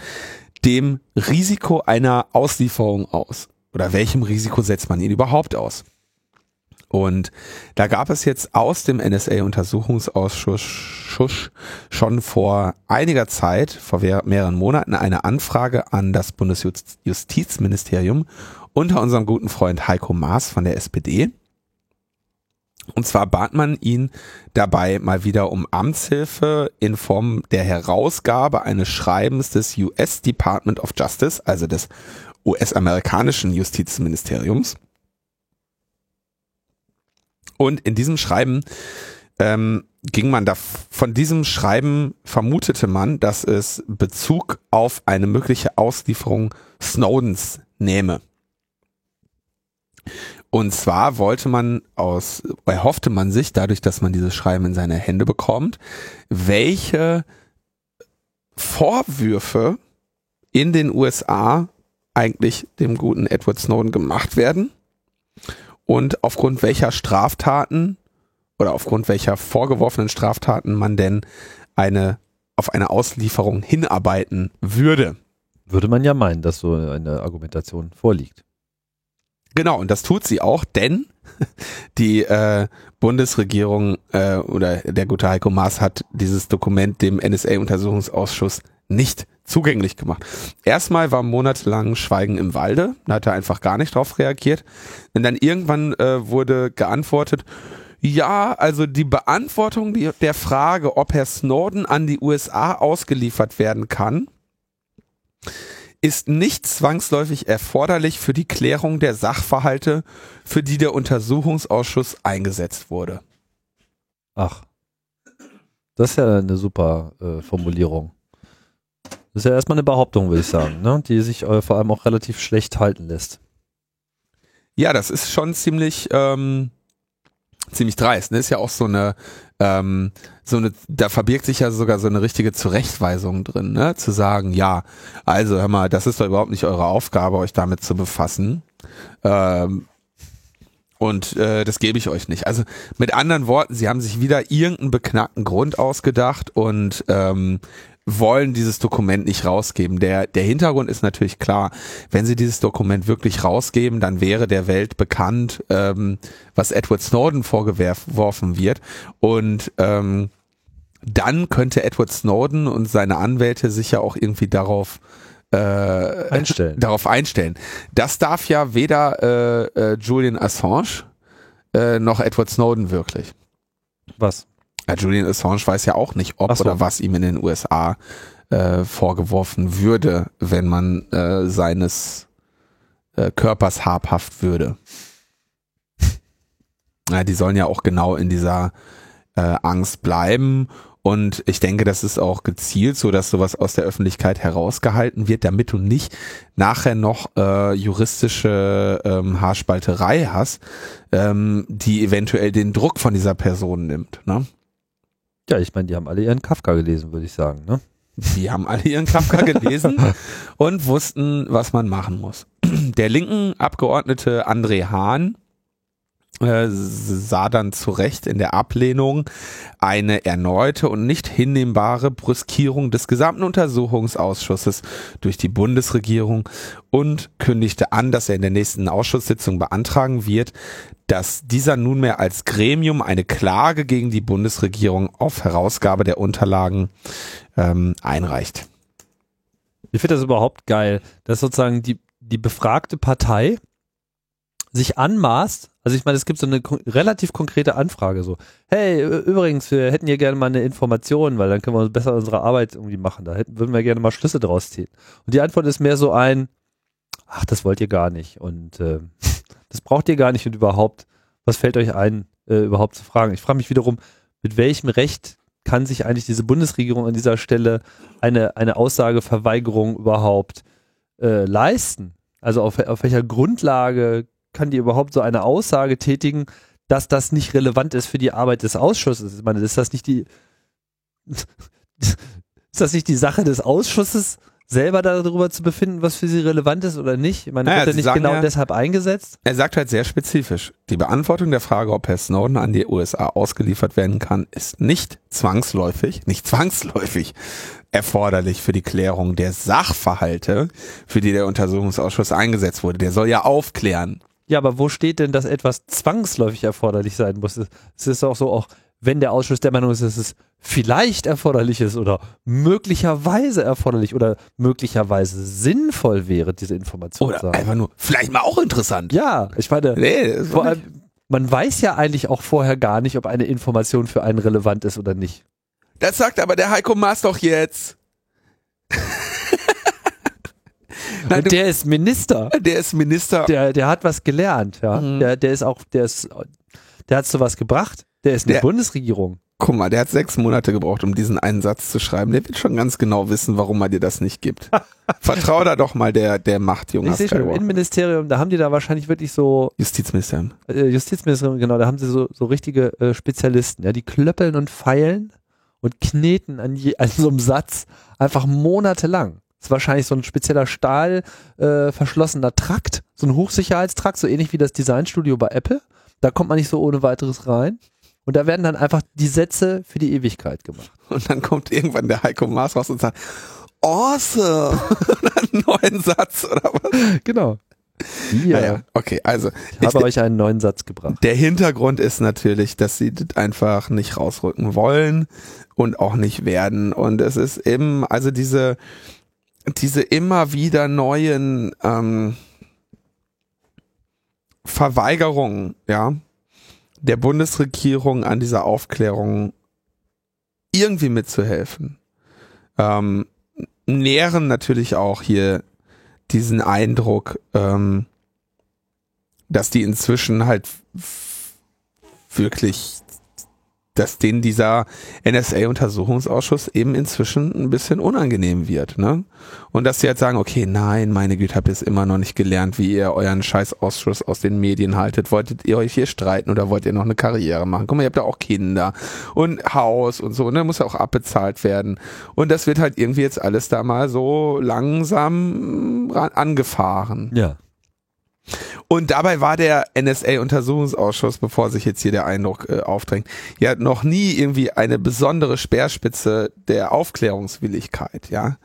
dem Risiko einer Auslieferung aus? Oder welchem Risiko setzt man ihn überhaupt aus? Und da gab es jetzt aus dem NSA-Untersuchungsausschuss schon vor einiger Zeit, vor mehreren Monaten, eine Anfrage an das Bundesjustizministerium unter unserem guten Freund Heiko Maas von der SPD. Und zwar bat man ihn dabei mal wieder um Amtshilfe in Form der Herausgabe eines Schreibens des US Department of Justice, also des US-amerikanischen Justizministeriums und in diesem Schreiben ähm, ging man da, von diesem Schreiben vermutete man, dass es Bezug auf eine mögliche Auslieferung Snowdens nehme. Und zwar wollte man aus, erhoffte man sich dadurch, dass man dieses Schreiben in seine Hände bekommt, welche Vorwürfe in den USA eigentlich dem guten Edward Snowden gemacht werden und aufgrund welcher Straftaten oder aufgrund welcher vorgeworfenen Straftaten man denn eine auf eine Auslieferung hinarbeiten würde. Würde man ja meinen, dass so eine Argumentation vorliegt. Genau, und das tut sie auch, denn die äh, Bundesregierung äh, oder der gute Heiko Maas hat dieses Dokument dem NSA-Untersuchungsausschuss nicht zugänglich gemacht. Erstmal war monatelang Schweigen im Walde, da hat er einfach gar nicht drauf reagiert. Und dann irgendwann äh, wurde geantwortet, ja, also die Beantwortung der Frage, ob Herr Snowden an die USA ausgeliefert werden kann, ist nicht zwangsläufig erforderlich für die Klärung der Sachverhalte, für die der Untersuchungsausschuss eingesetzt wurde. Ach, das ist ja eine super äh, Formulierung. Das ist ja erstmal eine Behauptung, würde ich sagen, ne? die sich äh, vor allem auch relativ schlecht halten lässt. Ja, das ist schon ziemlich, ähm, ziemlich dreist. Ne? Ist ja auch so eine, ähm, so eine, da verbirgt sich ja sogar so eine richtige Zurechtweisung drin, ne? Zu sagen, ja, also hör mal, das ist doch überhaupt nicht eure Aufgabe, euch damit zu befassen. Ähm, und äh, das gebe ich euch nicht. Also mit anderen Worten, sie haben sich wieder irgendeinen beknackten Grund ausgedacht und ähm, wollen dieses Dokument nicht rausgeben. Der, der Hintergrund ist natürlich klar. Wenn sie dieses Dokument wirklich rausgeben, dann wäre der Welt bekannt, ähm, was Edward Snowden vorgeworfen wird. Und ähm, dann könnte Edward Snowden und seine Anwälte sich ja auch irgendwie darauf äh, einstellen. darauf einstellen. Das darf ja weder äh, äh, Julian Assange äh, noch Edward Snowden wirklich. Was? Julian Assange weiß ja auch nicht, ob so. oder was ihm in den USA äh, vorgeworfen würde, wenn man äh, seines äh, Körpers habhaft würde. Ja, die sollen ja auch genau in dieser äh, Angst bleiben. Und ich denke, das ist auch gezielt so, dass sowas aus der Öffentlichkeit herausgehalten wird, damit du nicht nachher noch äh, juristische ähm, Haarspalterei hast, ähm, die eventuell den Druck von dieser Person nimmt. Ne? Ja, ich meine, die haben alle ihren Kafka gelesen, würde ich sagen. Ne? Die haben alle ihren Kafka gelesen und wussten, was man machen muss. Der linken Abgeordnete André Hahn sah dann zu Recht in der Ablehnung eine erneute und nicht hinnehmbare Brüskierung des gesamten Untersuchungsausschusses durch die Bundesregierung und kündigte an, dass er in der nächsten Ausschusssitzung beantragen wird, dass dieser nunmehr als Gremium eine Klage gegen die Bundesregierung auf Herausgabe der Unterlagen ähm, einreicht. Ich finde das überhaupt geil, dass sozusagen die, die befragte Partei sich anmaßt, also ich meine, es gibt so eine relativ konkrete Anfrage so, hey, übrigens, wir hätten hier gerne mal eine Information, weil dann können wir besser unsere Arbeit irgendwie machen, da hätten, würden wir gerne mal Schlüsse draus ziehen. Und die Antwort ist mehr so ein, ach, das wollt ihr gar nicht und äh, das braucht ihr gar nicht und überhaupt, was fällt euch ein, äh, überhaupt zu fragen. Ich frage mich wiederum, mit welchem Recht kann sich eigentlich diese Bundesregierung an dieser Stelle eine, eine Aussageverweigerung überhaupt äh, leisten? Also auf, auf welcher Grundlage kann die überhaupt so eine Aussage tätigen, dass das nicht relevant ist für die Arbeit des Ausschusses? Ich meine, ist das nicht die ist das nicht die Sache des Ausschusses, selber darüber zu befinden, was für sie relevant ist oder nicht? Ich meine, Naja, wird er nicht genau ja- deshalb eingesetzt? Er sagt halt sehr spezifisch, die Beantwortung der Frage, ob Herr Snowden an die USA ausgeliefert werden kann, ist nicht zwangsläufig, nicht zwangsläufig erforderlich für die Klärung der Sachverhalte, für die der Untersuchungsausschuss eingesetzt wurde. Der soll ja aufklären. Ja, aber wo steht denn, dass etwas zwangsläufig erforderlich sein muss? Es ist auch so, auch wenn der Ausschuss der Meinung ist, dass es vielleicht erforderlich ist oder möglicherweise erforderlich oder möglicherweise sinnvoll wäre, diese Information Oder zu haben. einfach nur, vielleicht mal auch interessant. Ja, ich meine, Nee, vor allem, man weiß ja eigentlich auch vorher gar nicht, ob eine Information für einen relevant ist oder nicht. Das sagt aber der Heiko Maas doch jetzt. Nein, Und der ist Minister. der ist Minister. Der, der hat was gelernt, ja. Mhm. Der, der ist auch, der ist, der hat so was gebracht. Der ist eine Der- Bundesregierung. Guck mal, der hat sechs Monate gebraucht, um diesen einen Satz zu schreiben. Der wird schon ganz genau wissen, warum er dir das nicht gibt. Vertrau da doch mal der, der Macht, junger Ich sehe schon im. Innenministerium, da haben die da wahrscheinlich wirklich so, Justizministerium. äh, Justizministerium, genau, da haben sie so, so richtige äh, Spezialisten, ja, die klöppeln und feilen und kneten an, je, an so einem Satz einfach monatelang. Das ist wahrscheinlich so ein spezieller Stahl äh, verschlossener Trakt, so ein Hochsicherheitstrakt, so ähnlich wie das Designstudio bei Apple. Da kommt man nicht so ohne weiteres rein. Und da werden dann einfach die Sätze für die Ewigkeit gemacht. Und dann kommt irgendwann der Heiko Maas raus und sagt, awesome. einen neuen Satz oder was? Genau. Ja, Naja, okay, also. ich habe euch einen neuen Satz gebracht. Der Hintergrund ist natürlich, dass sie das einfach nicht rausrücken wollen und auch nicht werden. Und es ist eben, also diese, diese immer wieder neuen ähm, Verweigerungen, ja, der Bundesregierung an dieser Aufklärung irgendwie mitzuhelfen, ähm, nähren natürlich auch hier diesen Eindruck, ähm, dass die inzwischen halt wirklich, dass denen dieser NSA-Untersuchungsausschuss eben inzwischen ein bisschen unangenehm wird, ne? Und dass sie halt sagen, okay, nein, meine Güte, habt ihr es immer noch nicht gelernt, wie ihr euren Scheißausschuss aus den Medien haltet. Wolltet ihr euch hier streiten oder wollt ihr noch eine Karriere machen? Guck mal, ihr habt ja auch Kinder und Haus und so, ne? Muss ja auch abbezahlt werden. Und das wird halt irgendwie jetzt alles da mal so langsam angefahren. Ja. Und dabei war der NSA-Untersuchungsausschuss, bevor sich jetzt hier der Eindruck äh, aufdrängt, ja noch nie irgendwie eine besondere Speerspitze der Aufklärungswilligkeit, ja.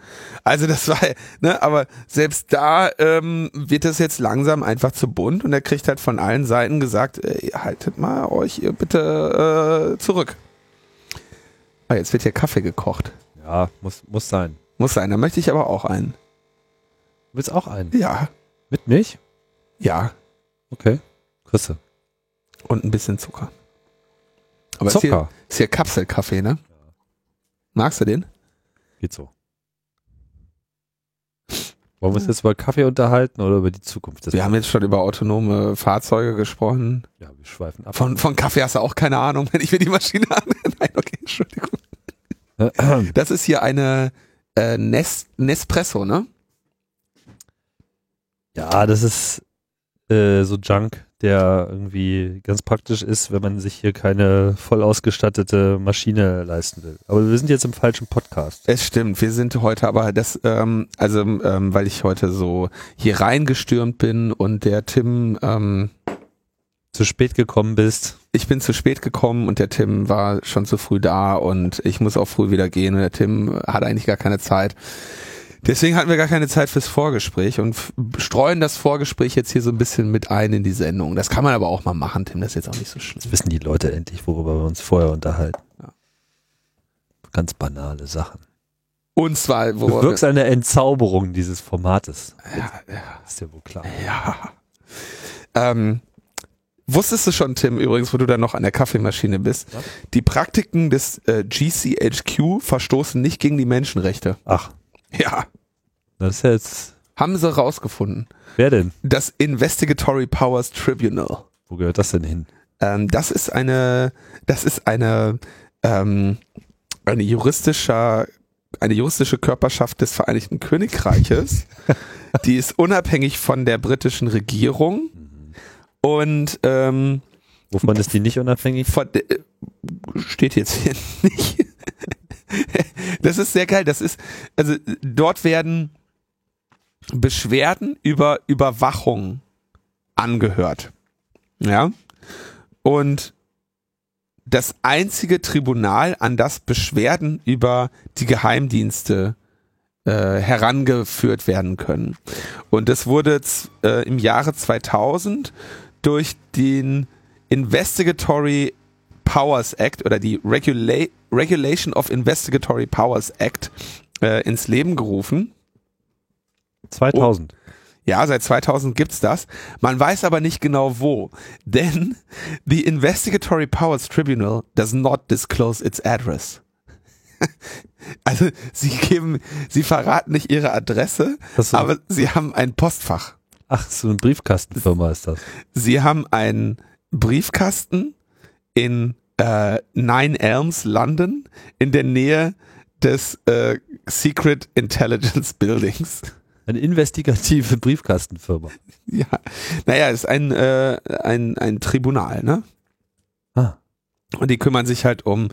Also das war, ne, aber selbst da ähm, wird es jetzt langsam einfach zu bunt und er kriegt halt von allen Seiten gesagt, äh, haltet mal euch ihr bitte äh, zurück. Ah, jetzt wird hier Kaffee gekocht. Ja, muss, muss sein. Muss sein, da möchte ich aber auch einen. Du willst auch einen? Ja, Mit Milch? Ja. Okay. Chrisse. Und ein bisschen Zucker. Aber Ist, hier, Zucker. ist hier Kapselkaffee, ne? Magst du den? Geht so. Wollen wir uns jetzt über Kaffee unterhalten oder über die Zukunft des Wir haben jetzt schon über autonome Fahrzeuge gesprochen. Ja, wir schweifen ab. Von, von Kaffee hast du auch keine Ahnung, wenn ich mir die Maschine an. Nein, okay, Entschuldigung. Das ist hier eine äh, Nes Nespresso, ne? Ja, das ist äh, so Junk, der irgendwie ganz praktisch ist, wenn man sich hier keine voll ausgestattete Maschine leisten will. Aber wir sind jetzt im falschen Podcast. Es stimmt, wir sind heute aber das, ähm, also ähm, weil ich heute so hier reingestürmt bin und der Tim, ähm, Zu spät gekommen bist. ich bin zu spät gekommen und der Tim war schon zu früh da und ich muss auch früh wieder gehen und der Tim hat eigentlich gar keine Zeit. Deswegen hatten wir gar keine Zeit fürs Vorgespräch und streuen das Vorgespräch jetzt hier so ein bisschen mit ein in die Sendung. Das kann man aber auch mal machen, Tim, das ist jetzt auch nicht so schlimm. Wissen die Leute endlich, worüber wir uns vorher unterhalten. Ja. Ganz banale Sachen. Und zwar, Du wo wirkst eine Entzauberung dieses Formates. ja, ja, Ist dir wohl klar. ja. Ähm, wusstest du schon, Tim, übrigens, wo du da noch an der Kaffeemaschine bist, Ja. die Praktiken des äh, GCHQ verstoßen nicht gegen die Menschenrechte. Ach, Ja, das ist jetzt. haben sie rausgefunden. Wer denn? Das Investigatory Powers Tribunal. Wo gehört das denn hin? Ähm, das ist eine, das ist eine, ähm, eine juristischer, eine juristische Körperschaft des Vereinigten Königreiches. die ist unabhängig von der britischen Regierung und ähm, Wovon ist die nicht unabhängig? Von, äh, steht jetzt hier nicht. das ist sehr geil. Das ist, also dort werden Beschwerden über Überwachung angehört. Ja. Und das einzige Tribunal, an das Beschwerden über die Geheimdienste äh, herangeführt werden können. Und das wurde äh, im Jahre 2000 durch den Investigatory Powers Act oder die Regula Regulation of Investigatory Powers Act äh, ins Leben gerufen. 2000. Oh, ja, seit 2000 gibt's das. Man weiß aber nicht genau wo. Denn the Investigatory Powers Tribunal does not disclose its address. also sie geben, sie verraten nicht ihre Adresse, so. aber sie haben ein Postfach. Ach, so eine Briefkastenfirma ist das. Sie haben ein Briefkasten in äh, Nine Elms, London, in der Nähe des äh, Secret Intelligence Buildings. Eine investigative Briefkastenfirma. Ja, naja, ist ein, äh, ein, ein Tribunal, ne? Ah. Und die kümmern sich halt um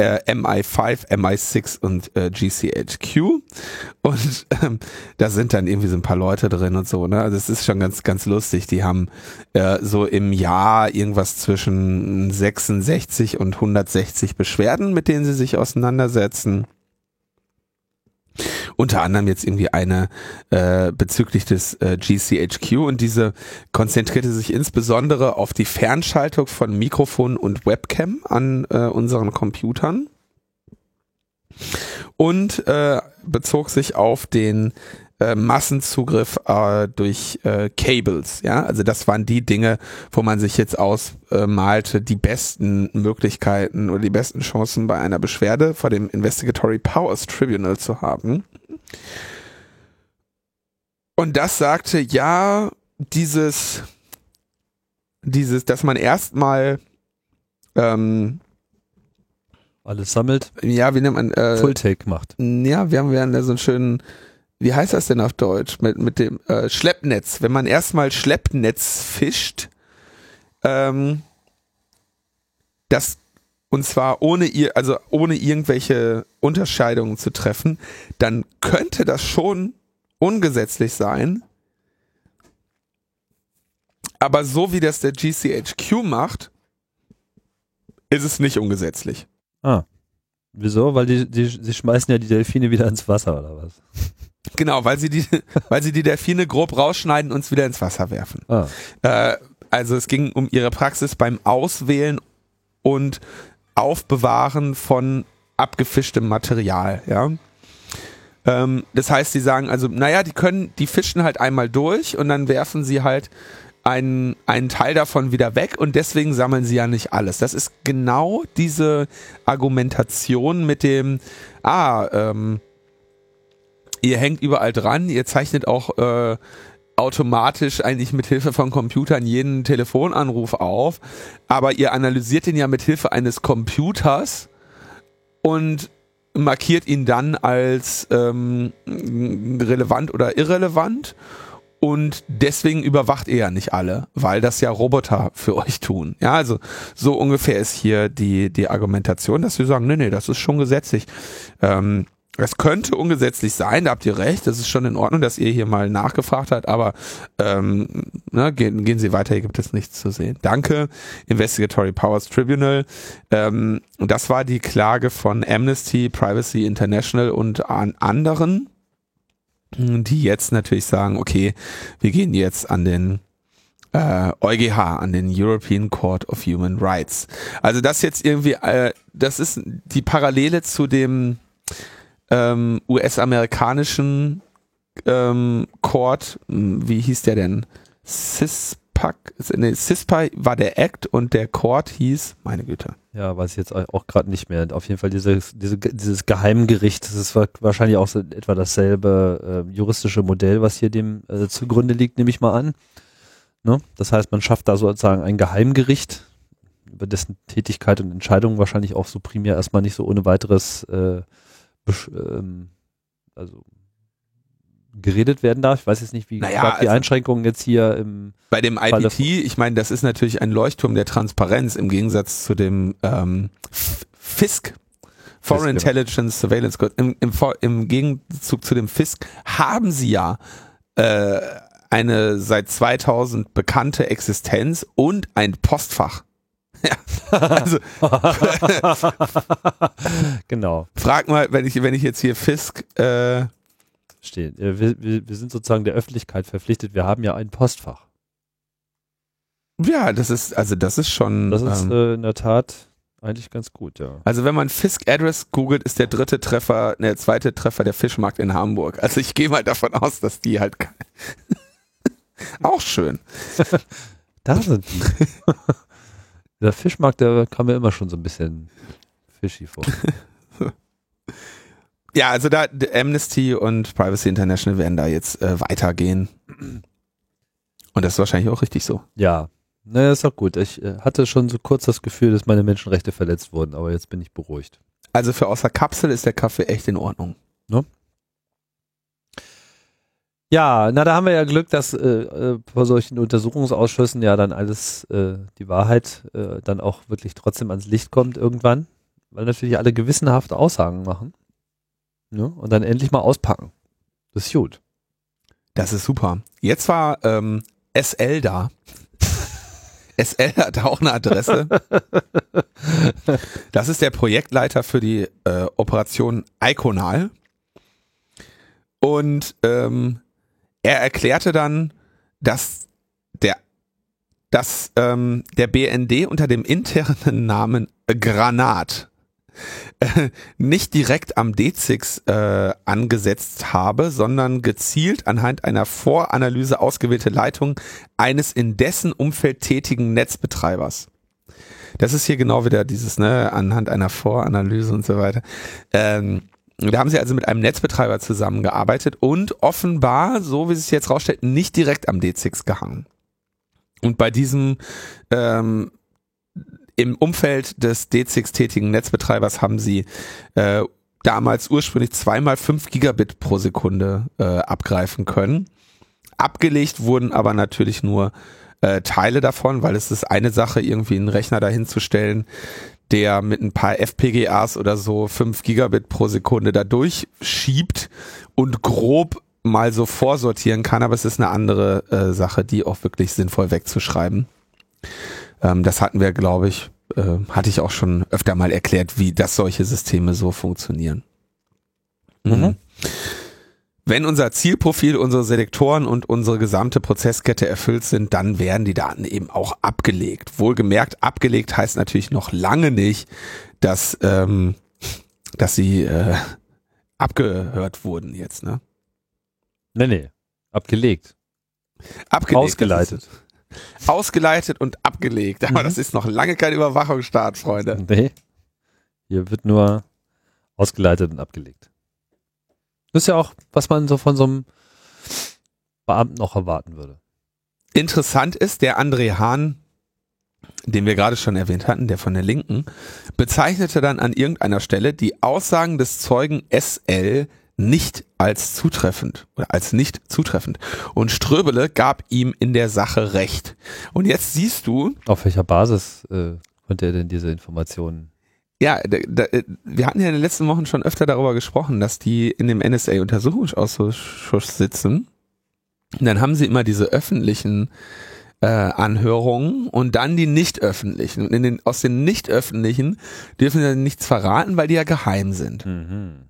äh, MI5, MI6 und äh, GCHQ. Und ähm, da sind dann irgendwie so ein paar Leute drin und so, ne? Also es ist schon ganz, ganz lustig. Die haben äh, so im Jahr irgendwas zwischen 66 und 160 Beschwerden, mit denen sie sich auseinandersetzen. Unter anderem jetzt irgendwie eine äh, bezüglich des äh, GCHQ und diese konzentrierte sich insbesondere auf die Fernschaltung von Mikrofon und Webcam an äh, unseren Computern. Und äh, bezog sich auf den äh, Massenzugriff äh, durch äh, Cables, ja, also das waren die Dinge, wo man sich jetzt ausmalte, die besten Möglichkeiten oder die besten Chancen bei einer Beschwerde vor dem Investigatory Powers Tribunal zu haben. Und das sagte, ja, dieses, dieses, dass man erstmal ähm, alles sammelt. Ja, wie nennt man äh, Full Take macht. Ja, wir haben ja so einen schönen wie heißt das denn auf Deutsch? Mit, mit dem äh, Schleppnetz. Wenn man erstmal Schleppnetz fischt, ähm, das und zwar ohne ihr, also ohne irgendwelche Unterscheidungen zu treffen, dann könnte das schon ungesetzlich sein. Aber so wie das der GCHQ macht, ist es nicht ungesetzlich. Ah. Wieso? Weil die, die, sie schmeißen ja die Delfine wieder ins Wasser, oder was? Genau, weil sie die, weil sie die Delfine grob rausschneiden und es wieder ins Wasser werfen. Ah. Äh, also es ging um ihre Praxis beim Auswählen und Aufbewahren von abgefischtem Material, ja. Ähm, das heißt, sie sagen also, naja, die können, die fischen halt einmal durch und dann werfen sie halt einen, einen Teil davon wieder weg und deswegen sammeln sie ja nicht alles. Das ist genau diese Argumentation mit dem, ah, ähm, ihr hängt überall dran, ihr zeichnet auch äh, automatisch eigentlich mit Hilfe von Computern jeden Telefonanruf auf, aber ihr analysiert ihn ja mit Hilfe eines Computers und markiert ihn dann als ähm, relevant oder irrelevant und deswegen überwacht ihr ja nicht alle, weil das ja Roboter für euch tun. Ja, also so ungefähr ist hier die, die Argumentation, dass sie sagen, nee, nee, das ist schon gesetzlich. Ähm, es könnte ungesetzlich sein, da habt ihr recht, das ist schon in Ordnung, dass ihr hier mal nachgefragt habt, aber ähm, ne, gehen, gehen Sie weiter, hier gibt es nichts zu sehen. Danke, Investigatory Powers Tribunal. Ähm, das war die Klage von Amnesty, Privacy International und an anderen, die jetzt natürlich sagen, okay, wir gehen jetzt an den äh, EuGH, an den European Court of Human Rights. Also das jetzt irgendwie, äh, das ist die Parallele zu dem ähm, US-amerikanischen ähm, Court, wie hieß der denn? CISPAC, nee, CISPA war der Act und der Court hieß, meine Güte. Ja, weiß ich jetzt auch gerade nicht mehr. Auf jeden Fall dieses, diese, dieses Geheimgericht, das ist wahrscheinlich auch so etwa dasselbe äh, juristische Modell, was hier dem äh, zugrunde liegt, nehme ich mal an. Ne? Das heißt, man schafft da sozusagen ein Geheimgericht, über dessen Tätigkeit und Entscheidungen wahrscheinlich auch so primär erstmal nicht so ohne weiteres äh, ähm, also geredet werden darf. Ich weiß jetzt nicht, wie naja, stark die also Einschränkungen jetzt hier im bei dem IPT, ich meine, das ist natürlich ein Leuchtturm der Transparenz im Gegensatz zu dem ähm, FISC, Foreign FISC, Intelligence Surveillance Code. Im, im, Im Gegenzug zu dem FISC haben sie ja äh, eine seit 2000 bekannte Existenz und ein Postfach. Ja, also genau. Frag mal, wenn ich wenn ich jetzt hier Fisk äh, steht. Wir, wir, wir sind sozusagen der Öffentlichkeit verpflichtet. Wir haben ja ein Postfach. Ja, das ist also das ist schon. Das ist ähm, äh, in der Tat eigentlich ganz gut, ja. Also wenn man Fisk Address googelt, ist der dritte Treffer, der zweite Treffer der Fischmarkt in Hamburg. Also ich gehe mal davon aus, dass die halt auch schön. da sind die. der Fischmarkt, der kam mir immer schon so ein bisschen fishy vor. Ja, also da Amnesty und Privacy International werden da jetzt äh, weitergehen. Und das ist wahrscheinlich auch richtig so. Ja, naja, ist auch gut. Ich äh, hatte schon so kurz das Gefühl, dass meine Menschenrechte verletzt wurden, aber jetzt bin ich beruhigt. Also für außer Kapsel ist der Kaffee echt in Ordnung. Ne? Ja, na da haben wir ja Glück, dass äh, äh, vor solchen Untersuchungsausschüssen ja dann alles, äh, die Wahrheit äh, dann auch wirklich trotzdem ans Licht kommt irgendwann, weil natürlich alle gewissenhafte Aussagen machen ne? und dann endlich mal auspacken. Das ist gut. Das ist super. Jetzt war ähm, SL da. SL hat auch eine Adresse. Das ist der Projektleiter für die äh, Operation Iconal. Und ähm, er erklärte dann, dass der, dass ähm, der BND unter dem internen Namen Granat äh, nicht direkt am D6 äh, angesetzt habe, sondern gezielt anhand einer Voranalyse ausgewählte Leitung eines in dessen Umfeld tätigen Netzbetreibers. Das ist hier genau wieder dieses, ne, anhand einer Voranalyse und so weiter. Ähm, da haben sie also mit einem Netzbetreiber zusammengearbeitet und offenbar, so wie es sich jetzt rausstellt, nicht direkt am D6 gehangen. Und bei diesem ähm, im Umfeld des D6 tätigen Netzbetreibers haben sie äh, damals ursprünglich zweimal fünf Gigabit pro Sekunde äh, abgreifen können. Abgelegt wurden aber natürlich nur äh, Teile davon, weil es ist eine Sache, irgendwie einen Rechner dahin zu stellen, der mit ein paar FPGAs oder so fünf Gigabit pro Sekunde da durchschiebt und grob mal so vorsortieren kann, aber es ist eine andere äh, Sache, die auch wirklich sinnvoll wegzuschreiben. Ähm, das hatten wir, glaube ich, äh, hatte ich auch schon öfter mal erklärt, wie das solche Systeme so funktionieren. Mhm. mhm. Wenn unser Zielprofil, unsere Selektoren und unsere gesamte Prozesskette erfüllt sind, dann werden die Daten eben auch abgelegt. Wohlgemerkt, abgelegt heißt natürlich noch lange nicht, dass, ähm, dass sie äh, abgehört wurden jetzt, ne? Nee, nee. Abgelegt. Abgelegt. Ausgeleitet. Ausgeleitet und abgelegt. Aber mhm. das ist noch lange kein Überwachungsstaat, Freunde. Nee. Hier wird nur ausgeleitet und abgelegt. Das ist ja auch, was man so von so einem Beamten noch erwarten würde. Interessant ist, der André Hahn, den wir gerade schon erwähnt hatten, der von der Linken, bezeichnete dann an irgendeiner Stelle die Aussagen des Zeugen SL nicht als zutreffend oder als nicht zutreffend. Und Ströbele gab ihm in der Sache recht. Und jetzt siehst du. Auf welcher Basis äh, konnte er denn diese Informationen? Ja, da, da, wir hatten ja in den letzten Wochen schon öfter darüber gesprochen, dass die in dem NSA-Untersuchungsausschuss sitzen. Und dann haben sie immer diese öffentlichen äh, Anhörungen und dann die nicht öffentlichen. Und in den, aus den nicht öffentlichen dürfen sie nichts verraten, weil die ja geheim sind. Mhm.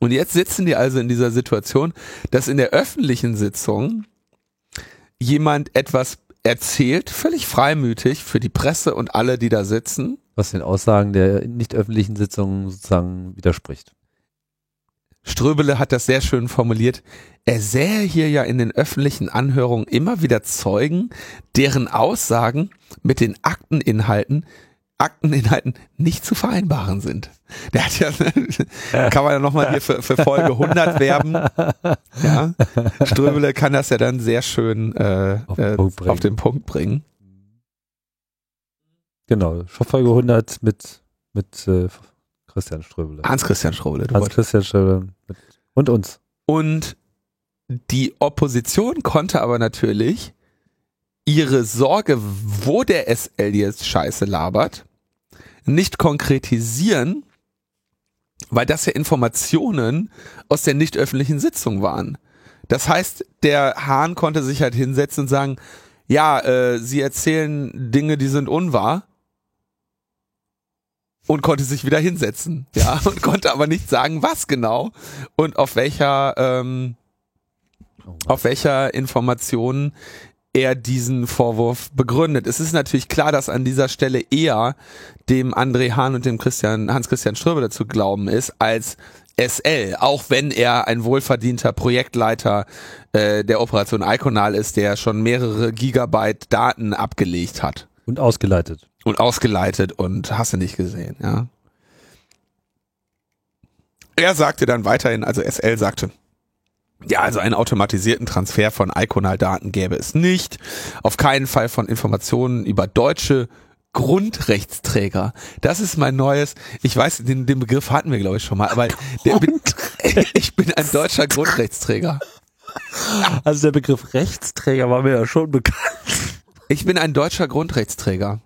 Und jetzt sitzen die also in dieser Situation, dass in der öffentlichen Sitzung jemand etwas erzählt, völlig freimütig für die Presse und alle, die da sitzen. Was den Aussagen der nicht öffentlichen Sitzungen sozusagen widerspricht. Ströbele hat das sehr schön formuliert. Er sähe hier ja in den öffentlichen Anhörungen immer wieder Zeugen, deren Aussagen mit den Akteninhalten Akteninhalten nicht zu vereinbaren sind. Der hat ja, kann man ja nochmal hier für, für Folge 100 werben. Ja. Ströbele kann das ja dann sehr schön äh, auf, den, äh, auf den Punkt bringen. Genau, Folge 100 mit, mit äh, Christian Ströbele. Hans-Christian Ströbele. Hans-Christian Ströbele und uns. Und die Opposition konnte aber natürlich ihre Sorge, wo der SL jetzt Scheiße labert, nicht konkretisieren, weil das ja Informationen aus der nicht öffentlichen Sitzung waren. Das heißt, der Hahn konnte sich halt hinsetzen und sagen, ja, äh, sie erzählen Dinge, die sind unwahr. Und konnte sich wieder hinsetzen, ja, und konnte aber nicht sagen, was genau und auf welcher, ähm, auf welcher Information er diesen Vorwurf begründet. Es ist natürlich klar, dass an dieser Stelle eher dem André Hahn und dem Christian, Hans-Christian Ströbele zu glauben ist, als SL, auch wenn er ein wohlverdienter Projektleiter äh, der Operation Iconal ist, der schon mehrere Gigabyte Daten abgelegt hat Und ausgeleitet. und ausgeleitet und hast du nicht gesehen, ja. Er sagte dann weiterhin, also SL sagte, ja, also einen automatisierten Transfer von Iconal-Daten gäbe es nicht. Auf keinen Fall von Informationen über deutsche Grundrechtsträger. Das ist mein neues, ich weiß, den, den Begriff hatten wir, glaube ich, schon mal, aber der, ich bin ein deutscher Grundrechtsträger. Also der Begriff Rechtsträger war mir ja schon bekannt. Ich bin ein deutscher Grundrechtsträger.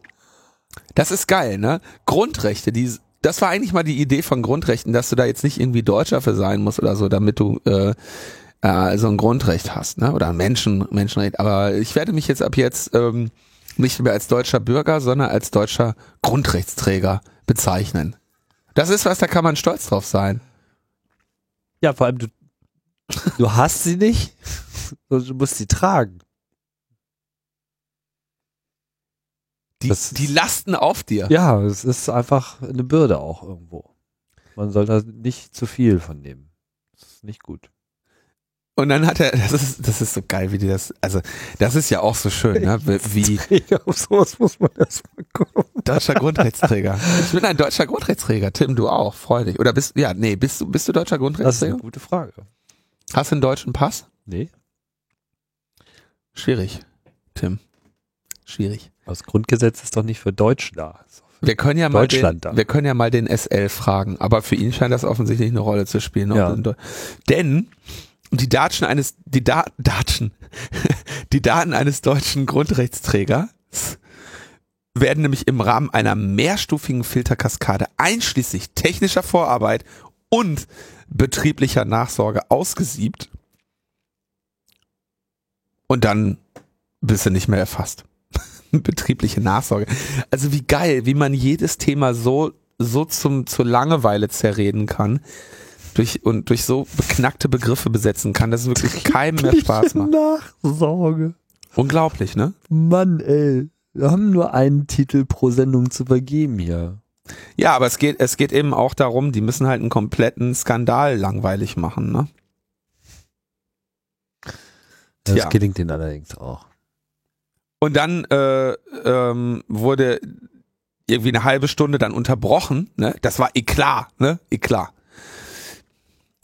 Das ist geil, ne? Grundrechte, die, das war eigentlich mal die Idee von Grundrechten, dass du da jetzt nicht irgendwie Deutscher für sein musst oder so, damit du äh, äh, so ein Grundrecht hast, ne? Oder ein Menschen, Menschenrecht. Aber ich werde mich jetzt ab jetzt ähm, nicht mehr als deutscher Bürger, sondern als deutscher Grundrechtsträger bezeichnen. Das ist was, da kann man stolz drauf sein. Ja, vor allem du, du hast sie nicht, sondern du musst sie tragen. Die, Das- die lasten auf dir. Ja, es ist einfach eine Bürde auch irgendwo. Man soll da nicht zu viel von nehmen. Das ist nicht gut. Und dann hat er, das ist, das ist so geil, wie die das, also das ist ja auch so schön, ne? wie Auf sowas muss man erstmal kommen. deutscher Grundrechtsträger. Ich bin ein deutscher Grundrechtsträger. Tim, du auch, freu dich. Oder bist, ja, nee, bist du, bist du deutscher Das ist Grundrechtsträger? eine gute Frage. Hast du einen deutschen Pass? Nee. Schwierig, Tim. Schwierig. Das Grundgesetz ist doch nicht für Deutsch da. Für- Wir können ja mal den, da. wir können ja mal den SL fragen, aber für ihn scheint das offensichtlich eine Rolle zu spielen. Ja. in Denn die Daten eines, die da Daten, die Daten eines deutschen Grundrechtsträgers werden nämlich im Rahmen einer mehrstufigen Filterkaskade einschließlich technischer Vorarbeit und betrieblicher Nachsorge ausgesiebt und dann bist du nicht mehr erfasst. Betriebliche Nachsorge. Also wie geil, wie man jedes Thema so, so zum, zur Langeweile zerreden kann durch, und durch so beknackte Begriffe besetzen kann, dass es wirklich keinem mehr Spaß macht. Nachsorge. Unglaublich, ne? Mann, ey. Wir haben nur einen Titel pro Sendung zu vergeben hier. Ja, aber es geht, es geht eben auch darum, die müssen halt einen kompletten Skandal langweilig machen, ne? Das Tja. gelingt ihnen allerdings auch. Und dann äh, ähm, wurde irgendwie eine halbe Stunde dann unterbrochen. Ne? Das war Eklat, ne?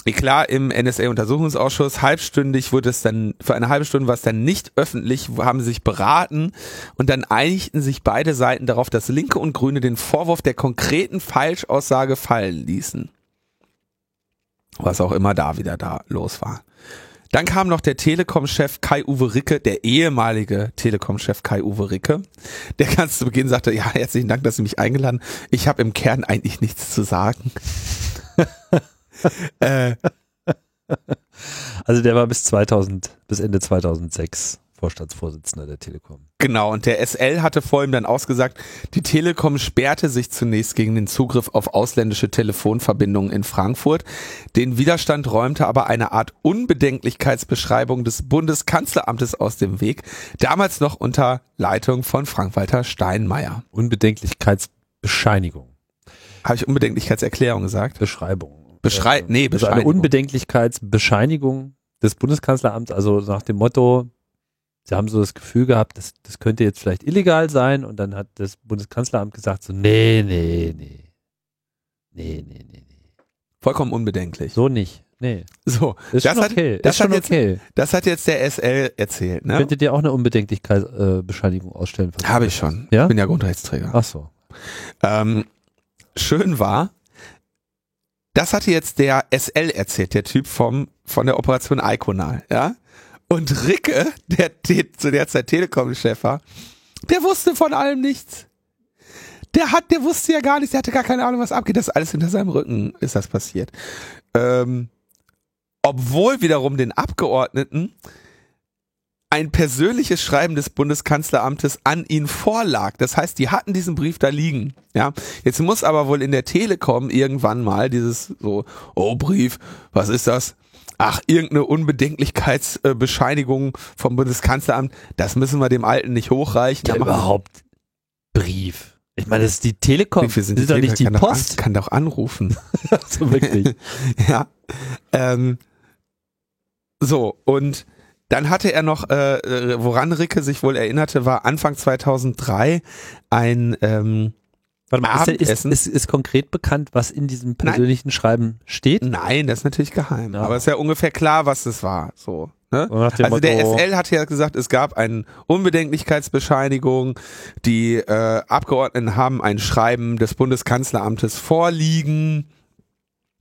Eklat. Eklat im NSA-Untersuchungsausschuss. Halbstündig wurde es dann, für eine halbe Stunde war es dann nicht öffentlich, haben sich beraten und dann einigten sich beide Seiten darauf, dass Linke und Grüne den Vorwurf der konkreten Falschaussage fallen ließen. Was auch immer da wieder da los war. Dann kam noch der Telekom-Chef Kai-Uwe Ricke, der ehemalige Telekom-Chef Kai-Uwe Ricke, der ganz zu Beginn sagte, ja, herzlichen Dank, dass Sie mich eingeladen. Ich habe im Kern eigentlich nichts zu sagen. äh, Also der war bis 2000, bis Ende 2006 Vorstandsvorsitzender der Telekom. genau, und der SL hatte vor ihm dann ausgesagt, die Telekom sperrte sich zunächst gegen den Zugriff auf ausländische Telefonverbindungen in Frankfurt. Den Widerstand räumte aber eine Art Unbedenklichkeitsbeschreibung des Bundeskanzleramtes aus dem Weg, damals noch unter Leitung von Frank-Walter Steinmeier. Unbedenklichkeitsbescheinigung. Habe ich Unbedenklichkeitserklärung gesagt? Beschreibung. Beschrei nee, Also eine Bescheinigung. Unbedenklichkeitsbescheinigung des Bundeskanzleramts, also nach dem Motto, sie haben so das Gefühl gehabt, das, das könnte jetzt vielleicht illegal sein und dann hat das Bundeskanzleramt gesagt so, nee, nee, nee. Nee, nee, nee, nee. Vollkommen unbedenklich. So nicht. Nee. So, Ist das hat, okay. das ist hat jetzt, okay. das hat jetzt der SL erzählt, ne? Könntet ihr auch eine Unbedenklichkeitsbescheinigung äh, ausstellen? Habe ich schon. Ja? Ich bin ja Grundrechtsträger. Ach so. Ähm, schön war, das hatte jetzt der SL erzählt, der Typ vom, von der Operation Iconal, ja? Und Ricke, der te- zu der Zeit Telekom-Chef war, der wusste von allem nichts. Der hat, der wusste ja gar nichts, der hatte gar keine Ahnung, was abgeht. Das ist alles hinter seinem Rücken ist das passiert. Ähm, obwohl wiederum den Abgeordneten ein persönliches Schreiben des Bundeskanzleramtes an ihn vorlag. Das heißt, die hatten diesen Brief da liegen. Ja, jetzt muss aber wohl in der Telekom irgendwann mal dieses so, oh Brief, was ist das? Ach, irgendeine Unbedenklichkeitsbescheinigung vom Bundeskanzleramt, das müssen wir dem Alten nicht hochreichen. Ja, wir- überhaupt Brief. Ich meine, das ist die Telekom. Viel sind ist doch nicht die kann Post. Doch an, kann doch anrufen. so wirklich. ja. Ähm, so, und dann hatte er noch, äh, äh, woran Ricke sich wohl erinnerte, war Anfang 2003 ein, ähm, Warte mal, ist, ist, ist, ist konkret bekannt, was in diesem persönlichen Schreiben steht? nein, das ist natürlich geheim, Ja. aber es ist ja ungefähr klar, was das war, so. Ne? Also der Motto- SL hat ja gesagt, es gab eine Unbedenklichkeitsbescheinigung, die äh, Abgeordneten haben ein Schreiben des Bundeskanzleramtes vorliegen.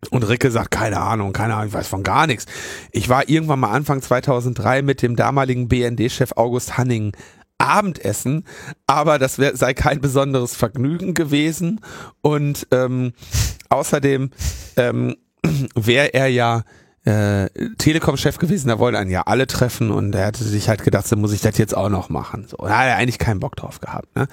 Und Ricke sagt, keine Ahnung, keine Ahnung, ich weiß von gar nichts. Ich war irgendwann mal Anfang 2003 mit dem damaligen BND-Chef August Hanning Abendessen, aber das wär, sei kein besonderes Vergnügen gewesen. Und ähm, außerdem ähm, wäre er ja äh, Telekom-Chef gewesen, da wollten einen ja alle treffen und er hatte sich halt gedacht, so muss ich das jetzt auch noch machen. So, da hat er eigentlich keinen Bock drauf gehabt. Ne?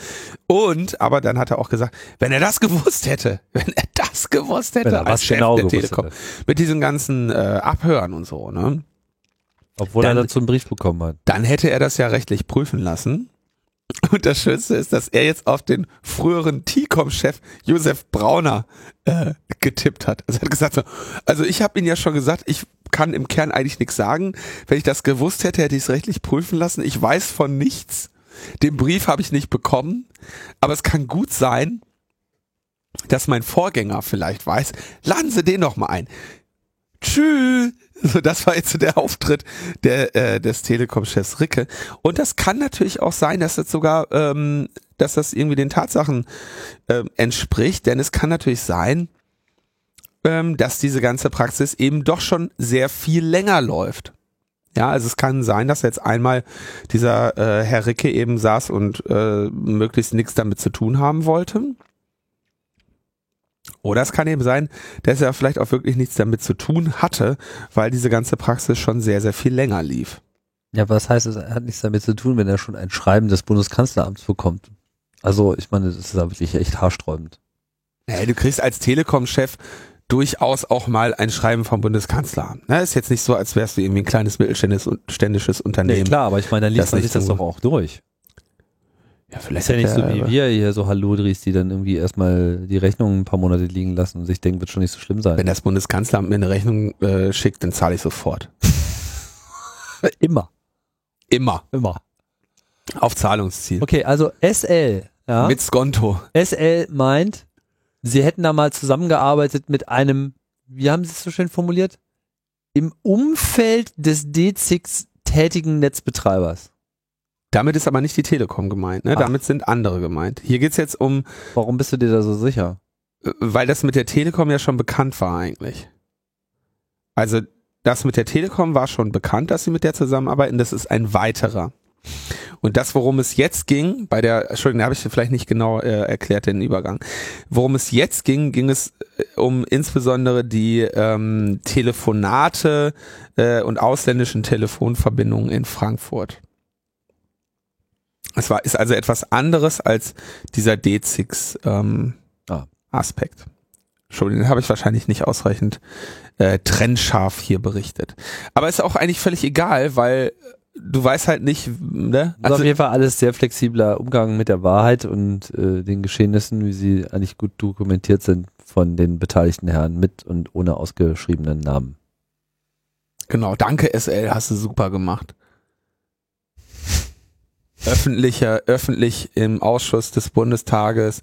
Und, aber dann hat er auch gesagt, wenn er das gewusst hätte, wenn er das gewusst hätte, als was Chef genau der Telekom, hätte. mit diesen ganzen äh, Abhören und so, ne? Obwohl Dann- er dazu einen Brief bekommen hat. dann hätte er das ja rechtlich prüfen lassen. Und das Schönste ist, dass er jetzt auf den früheren T-Com-Chef Josef Brauner äh, getippt hat. Also er hat gesagt, so, also ich habe ihn ja schon gesagt, ich kann im Kern eigentlich nichts sagen. Wenn ich das gewusst hätte, hätte ich es rechtlich prüfen lassen. Ich weiß von nichts. Den Brief habe ich nicht bekommen. Aber es kann gut sein, dass mein Vorgänger vielleicht weiß. Laden Sie den noch mal ein. Tschüss. So, das war jetzt so der Auftritt der, äh, des Telekom-Chefs Ricke. Und das kann natürlich auch sein, dass das sogar, ähm, dass das irgendwie den Tatsachen ähm, entspricht, denn es kann natürlich sein, ähm, dass diese ganze Praxis eben doch schon sehr viel länger läuft. Ja, also es kann sein, dass jetzt einmal dieser äh, Herr Ricke eben saß und äh, möglichst nichts damit zu tun haben wollte. Oder es kann eben sein, dass er vielleicht auch wirklich nichts damit zu tun hatte, weil diese ganze Praxis schon sehr, sehr viel länger lief. Ja, was heißt, es hat nichts damit zu tun, wenn er schon ein Schreiben des Bundeskanzleramts bekommt. Also, ich meine, das ist ja wirklich echt haarsträubend. Hey, du kriegst als Telekom-Chef durchaus auch mal ein Schreiben vom Bundeskanzleramt. Ne? Ist jetzt nicht so, als wärst du irgendwie ein kleines mittelständisches ständisches Nee, Unternehmen. klar, aber ich meine, dann liest man sich das doch auch durch. Ja, Ist vielleicht ja nicht so wie wir hier so Hallodris, die dann irgendwie erstmal die Rechnung ein paar Monate liegen lassen und sich denken, wird schon nicht so schlimm sein. Wenn das Bundeskanzleramt mir eine Rechnung äh, schickt, dann zahle ich sofort. immer, Immer. immer. Auf Zahlungsziel. Okay, also SL, ja. Mit Skonto. SL meint, sie hätten da mal zusammengearbeitet mit einem, wie haben sie es so schön formuliert? Im Umfeld des D6 tätigen Netzbetreibers. Damit ist aber nicht die Telekom gemeint. Ne? Ach. Damit sind andere gemeint. Hier geht's jetzt um, Warum bist du dir da so sicher? äh, weil das mit der Telekom ja schon bekannt war eigentlich. Also das mit der Telekom war schon bekannt, dass sie mit der zusammenarbeiten. Das ist ein weiterer. Und das, worum es jetzt ging, bei der, Entschuldigung, da habe ich vielleicht nicht genau äh, erklärt den Übergang. Worum es jetzt ging, ging es äh, um insbesondere die ähm, Telefonate äh, und ausländischen Telefonverbindungen in Frankfurt. Es war, ist also etwas anderes als dieser D6 ähm, Ah. Aspekt. Entschuldigung, den habe ich wahrscheinlich nicht ausreichend äh, trennscharf hier berichtet. Aber ist auch eigentlich völlig egal, weil du weißt halt nicht, ne? Also auf jeden Fall alles sehr flexibler Umgang mit der Wahrheit und äh, den Geschehnissen, wie sie eigentlich gut dokumentiert sind von den beteiligten Herren mit und ohne ausgeschriebenen Namen. Genau, danke SL, hast du super gemacht. Öffentlicher, öffentlich im Ausschuss des Bundestages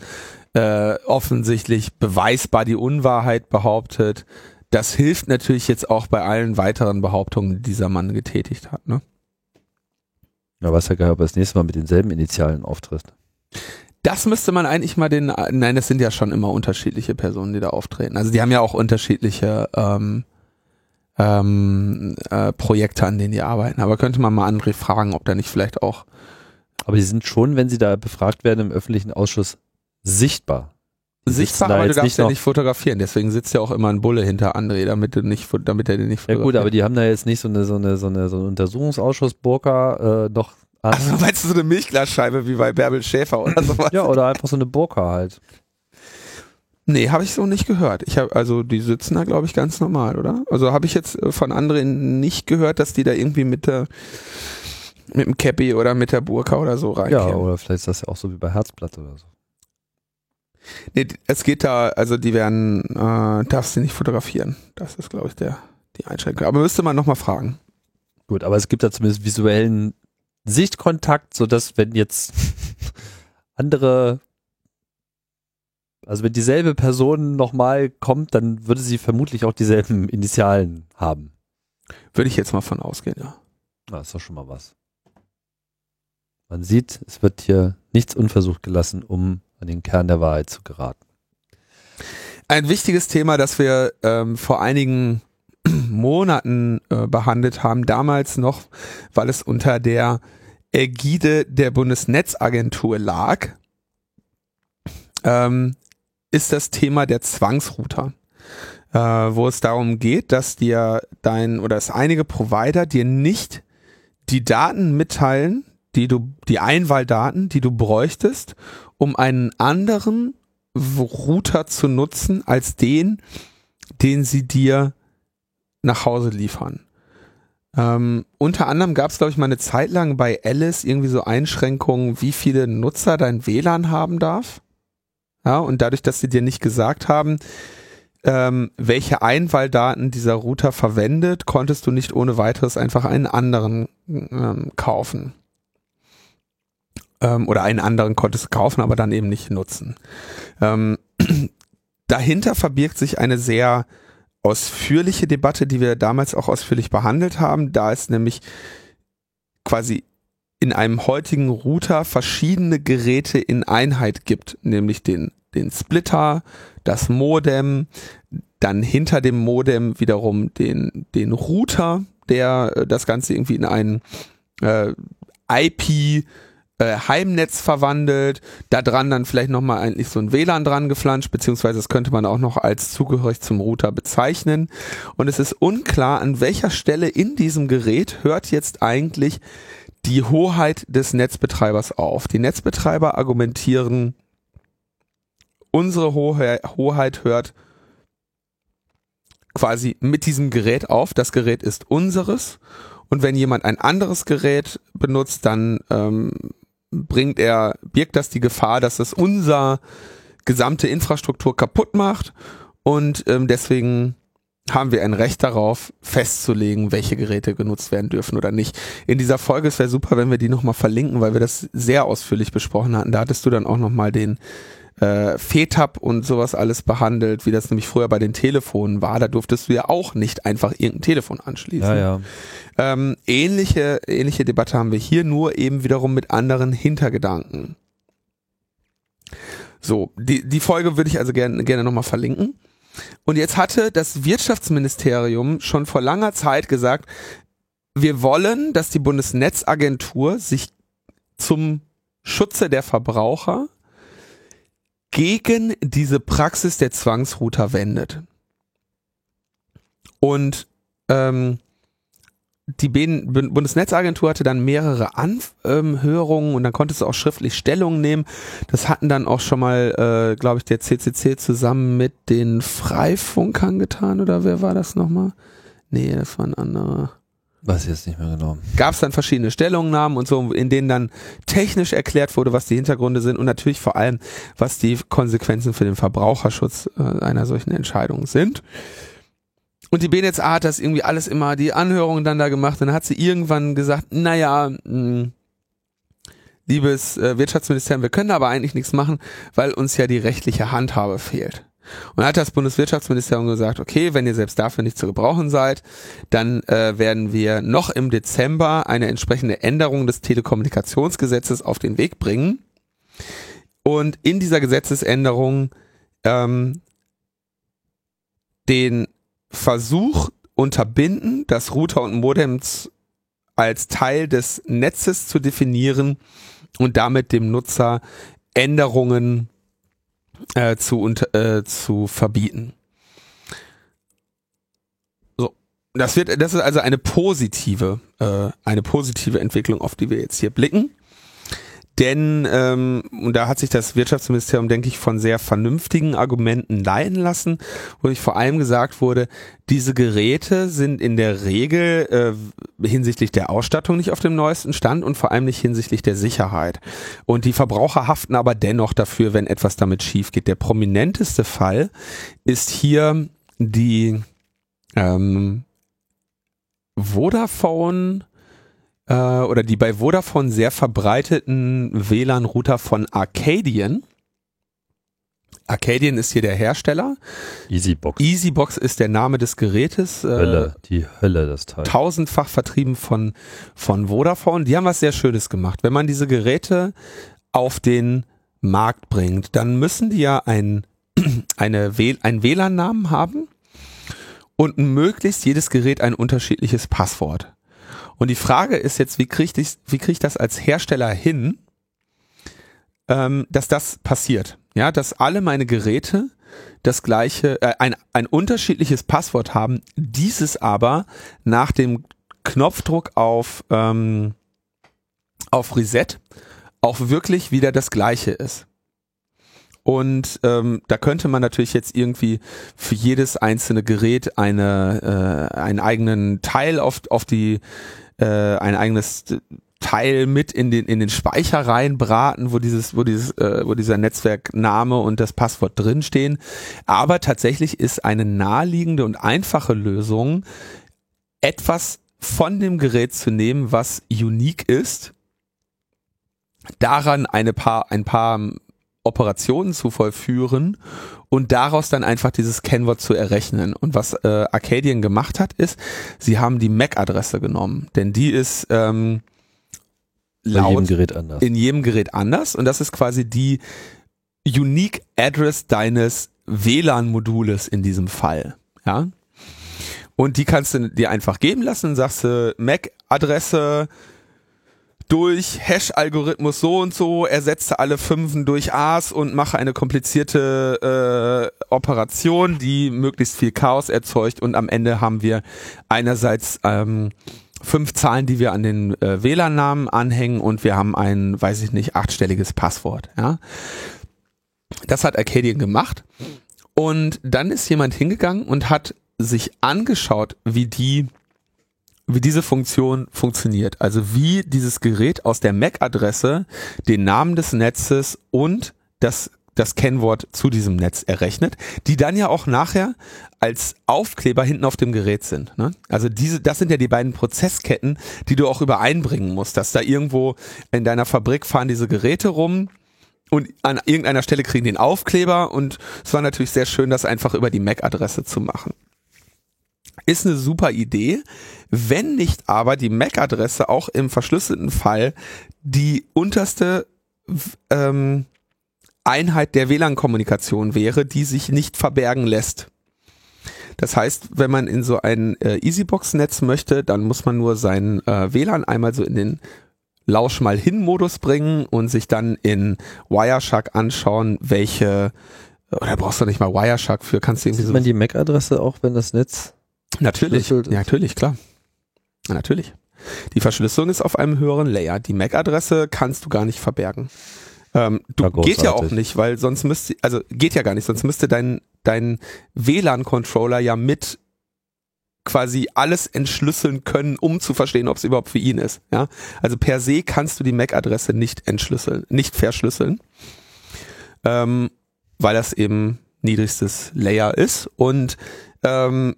äh, offensichtlich beweisbar die Unwahrheit behauptet, das hilft natürlich jetzt auch bei allen weiteren Behauptungen, die dieser Mann getätigt hat. Ne? Ja, ja gar nicht, ob er das nächste Mal mit denselben Initialen auftritt. Das müsste man eigentlich mal den, nein, das sind ja schon immer unterschiedliche Personen, die da auftreten. Also die haben ja auch unterschiedliche ähm, ähm, äh, Projekte, an denen die arbeiten. Aber könnte man mal André fragen, ob da nicht vielleicht auch. Aber die sind schon, wenn sie da befragt werden im öffentlichen Ausschuss, sichtbar. Die Sichtbar, aber du darfst nicht ja nicht fotografieren. Deswegen sitzt ja auch immer ein Bulle hinter André, damit du nicht, damit er den nicht Ja fotografiert. gut, aber die haben da jetzt nicht so eine, so eine, so eine, so eine Untersuchungsausschuss-Burka äh, noch an. also meinst du so eine Milchglasscheibe wie bei Bärbel Schäfer oder sowas? ja, oder einfach so eine Burka halt. Nee, habe ich so nicht gehört. Ich habe also die sitzen da glaube ich ganz normal, oder? Also habe ich jetzt äh, von anderen nicht gehört, dass die da irgendwie mit der mit dem Cappy oder mit der Burka oder so Ja, reinkommen. oder vielleicht ist das ja auch so wie bei Herzblatt oder so. Nee, es geht da, also die werden, äh, darfst du nicht fotografieren. Das ist, glaube ich, der, die Einschränkung. Aber müsste man nochmal fragen. Gut, aber es gibt da zumindest visuellen Sichtkontakt, sodass wenn jetzt andere, also wenn dieselbe Person nochmal kommt, dann würde sie vermutlich auch dieselben Initialen haben. Würde ich jetzt mal von ausgehen, ja. Na, ist doch schon mal was. Man sieht, es wird hier nichts unversucht gelassen, um an den Kern der Wahrheit zu geraten. Ein wichtiges Thema, das wir ähm, vor einigen Monaten äh, behandelt haben, damals noch, weil es unter der Ägide der Bundesnetzagentur lag, ähm, ist das Thema der Zwangsrouter. Äh, wo es darum geht, dass dir dein oder dass einige Provider dir nicht die Daten mitteilen, die du, die Einwahldaten, die du bräuchtest, um einen anderen Router zu nutzen als den, den sie dir nach Hause liefern. Ähm, unter anderem gab es, glaube ich, mal eine Zeit lang bei Alice irgendwie so Einschränkungen, wie viele Nutzer dein WLAN haben darf. Ja, und dadurch, dass sie dir nicht gesagt haben, ähm, welche Einwahldaten dieser Router verwendet, konntest du nicht ohne weiteres einfach einen anderen ähm, kaufen. Ähm, oder einen anderen konntest du kaufen, aber dann eben nicht nutzen. Ähm, dahinter verbirgt sich eine sehr ausführliche Debatte, die wir damals auch ausführlich behandelt haben, da es nämlich quasi in einem heutigen Router verschiedene Geräte in Einheit gibt, nämlich den, den Splitter, das Modem, dann hinter dem Modem wiederum den, den Router, der äh, das Ganze irgendwie in ein äh, IP äh, Heimnetz verwandelt, da dran dann vielleicht nochmal eigentlich so ein WLAN dran geflanscht, beziehungsweise das könnte man auch noch als zugehörig zum Router bezeichnen. Und es ist unklar, an welcher Stelle in diesem Gerät hört jetzt eigentlich die Hoheit des Netzbetreibers auf. Die Netzbetreiber argumentieren, unsere Hohe Hoheit hört quasi mit diesem Gerät auf. Das Gerät ist unseres. Und wenn jemand ein anderes Gerät benutzt, dann ähm, bringt er, birgt das die Gefahr, dass es unser gesamte Infrastruktur kaputt macht. Und ähm, deswegen haben wir ein Recht darauf, festzulegen, welche Geräte genutzt werden dürfen oder nicht. In dieser Folge, es wäre super, wenn wir die nochmal verlinken, weil wir das sehr ausführlich besprochen hatten. Da hattest du dann auch nochmal den äh, FETAP und sowas alles behandelt, wie das nämlich früher bei den Telefonen war. Da durftest du ja auch nicht einfach irgendein Telefon anschließen. Ja, ja. Ähm, ähnliche, ähnliche Debatte haben wir hier, nur eben wiederum mit anderen Hintergedanken. So, die, die Folge würde ich also gerne, gerne nochmal verlinken. Und jetzt hatte das Wirtschaftsministerium schon vor langer Zeit gesagt, wir wollen, dass die Bundesnetzagentur sich zum Schutze der Verbraucher gegen diese Praxis der Zwangsrouter wendet. Und ähm, die Bundesnetzagentur hatte dann mehrere Anhörungen und dann konntest du auch schriftlich Stellung nehmen. Das hatten dann auch schon mal, äh, glaube ich, der CCC zusammen mit den Freifunkern getan oder wer war das nochmal? Nee, das war ein anderer Weiß ich jetzt nicht mehr genau. gab es dann verschiedene Stellungnahmen und so, in denen dann technisch erklärt wurde, was die Hintergründe sind und natürlich vor allem, was die Konsequenzen für den Verbraucherschutz äh, einer solchen Entscheidung sind. Und die BNetzA hat das irgendwie alles immer, die Anhörungen dann da gemacht dann hat sie irgendwann gesagt, naja, mh, liebes äh, Wirtschaftsministerium, wir können aber eigentlich nichts machen, weil uns ja die rechtliche Handhabe fehlt. Und hat das Bundeswirtschaftsministerium gesagt, okay, wenn ihr selbst dafür nicht zu gebrauchen seid, dann äh, werden wir noch im Dezember eine entsprechende Änderung des Telekommunikationsgesetzes auf den Weg bringen. Und in dieser Gesetzesänderung ähm, den Versuch unterbinden, dass Router und Modems als Teil des Netzes zu definieren und damit dem Nutzer Änderungen äh, zu, äh, zu verbieten. So, das wird, das ist also eine positive, äh, eine positive Entwicklung, auf die wir jetzt hier blicken. Denn, ähm, und da hat sich das Wirtschaftsministerium, denke ich, von sehr vernünftigen Argumenten leiten lassen, wo ich vor allem gesagt wurde, diese Geräte sind in der Regel äh, hinsichtlich der Ausstattung nicht auf dem neuesten Stand und vor allem nicht hinsichtlich der Sicherheit. Und die Verbraucher haften aber dennoch dafür, wenn etwas damit schief geht. Der prominenteste Fall ist hier die ähm, Vodafone äh, oder die bei Vodafone sehr verbreiteten WLAN-Router von Arcadian. Arcadian ist hier der Hersteller. Easybox. Easybox ist der Name des Gerätes. Äh, Hölle, die Hölle, das Teil. Tausendfach vertrieben von, von Vodafone. Die haben was sehr Schönes gemacht. Wenn man diese Geräte auf den Markt bringt, dann müssen die ja ein, eine, einen WLAN-Namen haben und möglichst jedes Gerät ein unterschiedliches Passwort. Und die Frage ist jetzt, wie kriege ich, wie krieg ich das als Hersteller hin, ähm, dass das passiert? Ja, dass alle meine Geräte das gleiche, äh, ein, ein unterschiedliches Passwort haben, dieses aber nach dem Knopfdruck auf, ähm, auf Reset auch wirklich wieder das gleiche ist. Und ähm, da könnte man natürlich jetzt irgendwie für jedes einzelne Gerät eine, äh, einen eigenen Teil auf, auf die äh, ein eigenes Teil mit in den in den Speicher reinbraten, wo dieses wo dieses äh, wo dieser Netzwerkname und das Passwort drinstehen. Aber tatsächlich ist eine naheliegende und einfache Lösung etwas von dem Gerät zu nehmen, was unique ist, daran eine paar ein paar Operationen zu vollführen und daraus dann einfach dieses Kennwort zu errechnen. Und was äh, Arcadian gemacht hat, ist, sie haben die MAC-Adresse genommen, denn die ist ähm, laut in jedem Gerät anders. In jedem Gerät anders und das ist quasi die Unique Address deines WLAN-Modules in diesem Fall. Ja. Und die kannst du dir einfach geben lassen, sagst du MAC-Adresse durch Hash-Algorithmus so und so, ersetze alle Fünfen durch A's und mache eine komplizierte äh, Operation, die möglichst viel Chaos erzeugt und am Ende haben wir einerseits ähm, fünf Zahlen, die wir an den äh, WLAN-Namen anhängen und wir haben ein, weiß ich nicht, achtstelliges Passwort. Ja, das hat Arcadian gemacht und dann ist jemand hingegangen und hat sich angeschaut, wie die wie diese Funktion funktioniert. Also wie dieses Gerät aus der MAC-Adresse den Namen des Netzes und das das Kennwort zu diesem Netz errechnet, die dann ja auch nachher als Aufkleber hinten auf dem Gerät sind. Ne? Also diese, das sind ja die beiden Prozessketten, die du auch übereinbringen musst, dass da irgendwo in deiner Fabrik fahren diese Geräte rum und an irgendeiner Stelle kriegen den Aufkleber und es war natürlich sehr schön, das einfach über die MAC-Adresse zu machen. Ist eine super Idee, wenn nicht aber die MAC-Adresse auch im verschlüsselten Fall die unterste ähm, Einheit der WLAN-Kommunikation wäre, die sich nicht verbergen lässt. Das heißt, wenn man in so ein äh, Easybox-Netz möchte, dann muss man nur sein äh, WLAN einmal so in den Lausch mal hin Modus bringen und sich dann in Wireshark anschauen, welche oder brauchst du nicht mal Wireshark für, kannst du irgendwie Sieht so man die MAC-Adresse auch, wenn das Netz Natürlich, natürlich, klar. Natürlich. Die Verschlüsselung ist auf einem höheren Layer. Die MAC-Adresse kannst du gar nicht verbergen. Ähm, du geht ja auch nicht, weil sonst müsste, also geht ja gar nicht, sonst müsste dein, dein WLAN-Controller ja mit quasi alles entschlüsseln können, um zu verstehen, ob es überhaupt für ihn ist. Ja, also per se kannst du die MAC-Adresse nicht entschlüsseln, nicht verschlüsseln, ähm, weil das eben niedrigstes Layer ist und ähm,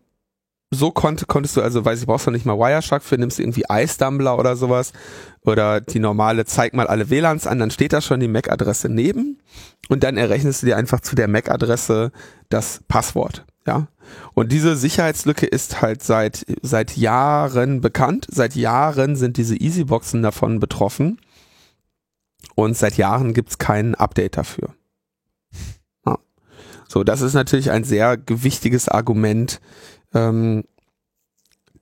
so konnt, konntest du, also weiß ich, brauchst du nicht mal Wireshark für, nimmst du irgendwie Ice-Dumbler oder sowas oder die normale, zeig mal alle WLANs an, dann steht da schon die MAC-Adresse neben und dann errechnest du dir einfach zu der MAC-Adresse das Passwort. Ja. Und diese Sicherheitslücke ist halt seit, seit Jahren bekannt. Seit Jahren sind diese Easyboxen davon betroffen. Und seit Jahren gibt's kein Update dafür. So, das ist natürlich ein sehr gewichtiges Argument, ähm,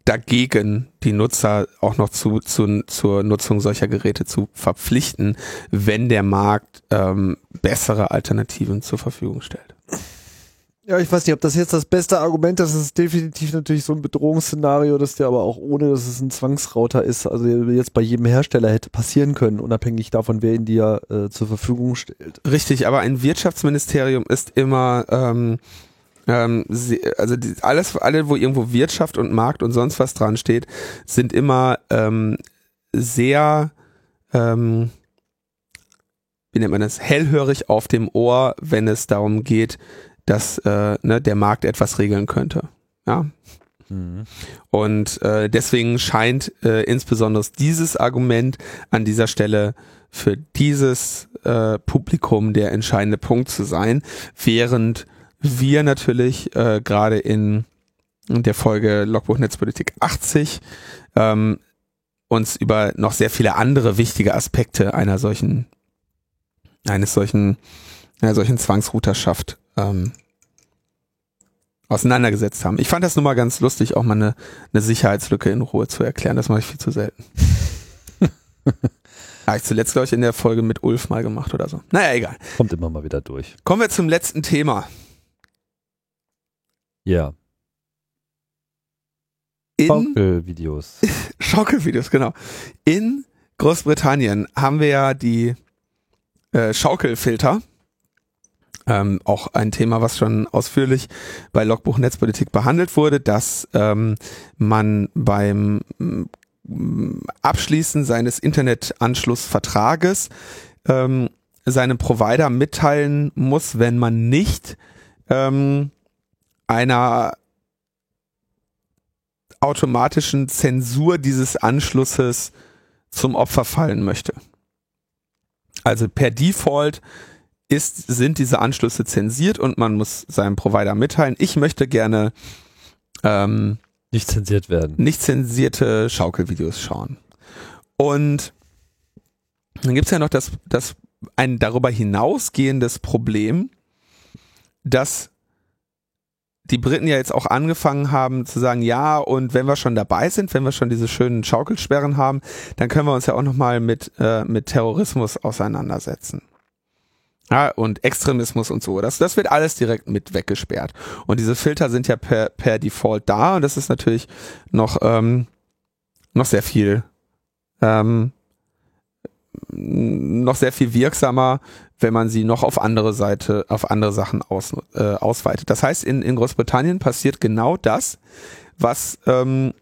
dagegen, die Nutzer auch noch zu, zu, zur Nutzung solcher Geräte zu verpflichten, wenn der Markt ähm, bessere Alternativen zur Verfügung stellt. Ja, ich weiß nicht, ob das jetzt das beste Argument ist. Das ist definitiv natürlich so ein Bedrohungsszenario, dass der aber auch ohne, dass es ein Zwangsrauter ist, also jetzt bei jedem Hersteller hätte passieren können, unabhängig davon, wer ihn dir äh, zur Verfügung stellt. Richtig, aber ein Wirtschaftsministerium ist immer ähm, ähm, sie, also die, alles, alle, wo irgendwo Wirtschaft und Markt und sonst was dran steht, sind immer ähm, sehr, ähm, wie nennt man das, hellhörig auf dem Ohr, wenn es darum geht, dass äh, ne, der Markt etwas regeln könnte. Ja. Mhm. Und äh, deswegen scheint äh, insbesondere dieses Argument an dieser Stelle für dieses äh, Publikum der entscheidende Punkt zu sein, während wir natürlich äh, gerade in der Folge Logbuch Netzpolitik 80 ähm, uns über noch sehr viele andere wichtige Aspekte einer solchen eines solchen einer solchen Zwangsrouterschaft ähm, auseinandergesetzt haben. Ich fand das nun mal ganz lustig, auch mal eine, eine Sicherheitslücke in Ruhe zu erklären. Das mache ich viel zu selten. Habe ich zuletzt, glaube ich, in der Folge mit Ulf mal gemacht oder so. Naja, egal. Kommt immer mal wieder durch. Kommen wir zum letzten Thema. Ja. In Schaukelvideos. Schaukelvideos, genau. In Großbritannien haben wir ja die äh, Schaukelfilter. Ähm, auch ein Thema, was schon ausführlich bei Logbuch Netzpolitik behandelt wurde, dass ähm, man beim mm, Abschließen seines Internetanschlussvertrages ähm, seinem Provider mitteilen muss, wenn man nicht ähm, einer automatischen Zensur dieses Anschlusses zum Opfer fallen möchte. Also per Default ist, sind diese Anschlüsse zensiert und man muss seinem Provider mitteilen, ich möchte gerne ähm, nicht zensiert werden. Nicht zensierte Schaukelvideos schauen. Und dann gibt's ja noch das, das ein darüber hinausgehendes Problem, dass die Briten ja jetzt auch angefangen haben zu sagen, ja, und wenn wir schon dabei sind, wenn wir schon diese schönen Schaukelsperren haben, dann können wir uns ja auch nochmal mit, äh, mit Terrorismus auseinandersetzen. Ja, und Extremismus und so. Das, das wird alles direkt mit weggesperrt. Und diese Filter sind ja per, per Default da und das ist natürlich noch, ähm, noch sehr viel ähm, noch sehr viel wirksamer, wenn man sie noch auf andere Seite, auf andere Sachen aus, äh, ausweitet. Das heißt, in, in Großbritannien passiert genau das, was, ähm,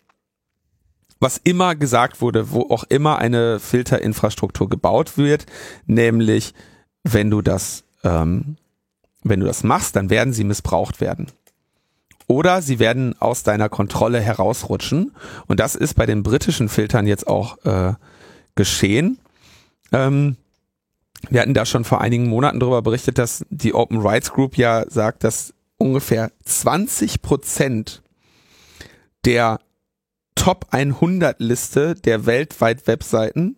was immer gesagt wurde, wo auch immer eine Filterinfrastruktur gebaut wird, nämlich wenn du das, ähm, wenn du das machst, dann werden sie missbraucht werden. Oder sie werden aus deiner Kontrolle herausrutschen. Und das ist bei den britischen Filtern jetzt auch äh, geschehen. Ähm, wir hatten da schon vor einigen Monaten darüber berichtet, dass die Open Rights Group ja sagt, dass ungefähr 20 Prozent der Top 100 Liste der weltweit Webseiten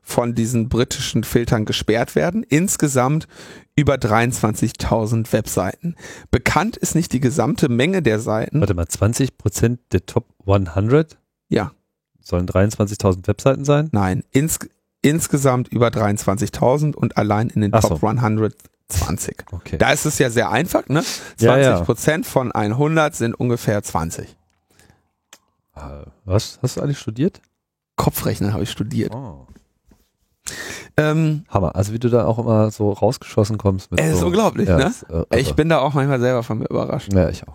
von diesen britischen Filtern gesperrt werden. Insgesamt über 23.000 Webseiten. Bekannt ist nicht die gesamte Menge der Seiten. Warte mal, 20 Prozent der Top 100? Ja. Sollen 23.000 Webseiten sein? Nein, ins, insgesamt über 23.000 und allein in den Ach Top so. 100 20. Okay. Da ist es ja sehr einfach, ne? 20 Ja, ja. Prozent von 100 sind ungefähr 20. Äh, Was? Hast du eigentlich studiert? Kopfrechnen habe ich studiert. Oh. Ähm, Hammer. Also wie du da auch immer so rausgeschossen kommst. Mit Es ist so, unglaublich, ja, ne? ist, äh, ich bin da auch manchmal selber von mir überrascht. Ja, ich auch.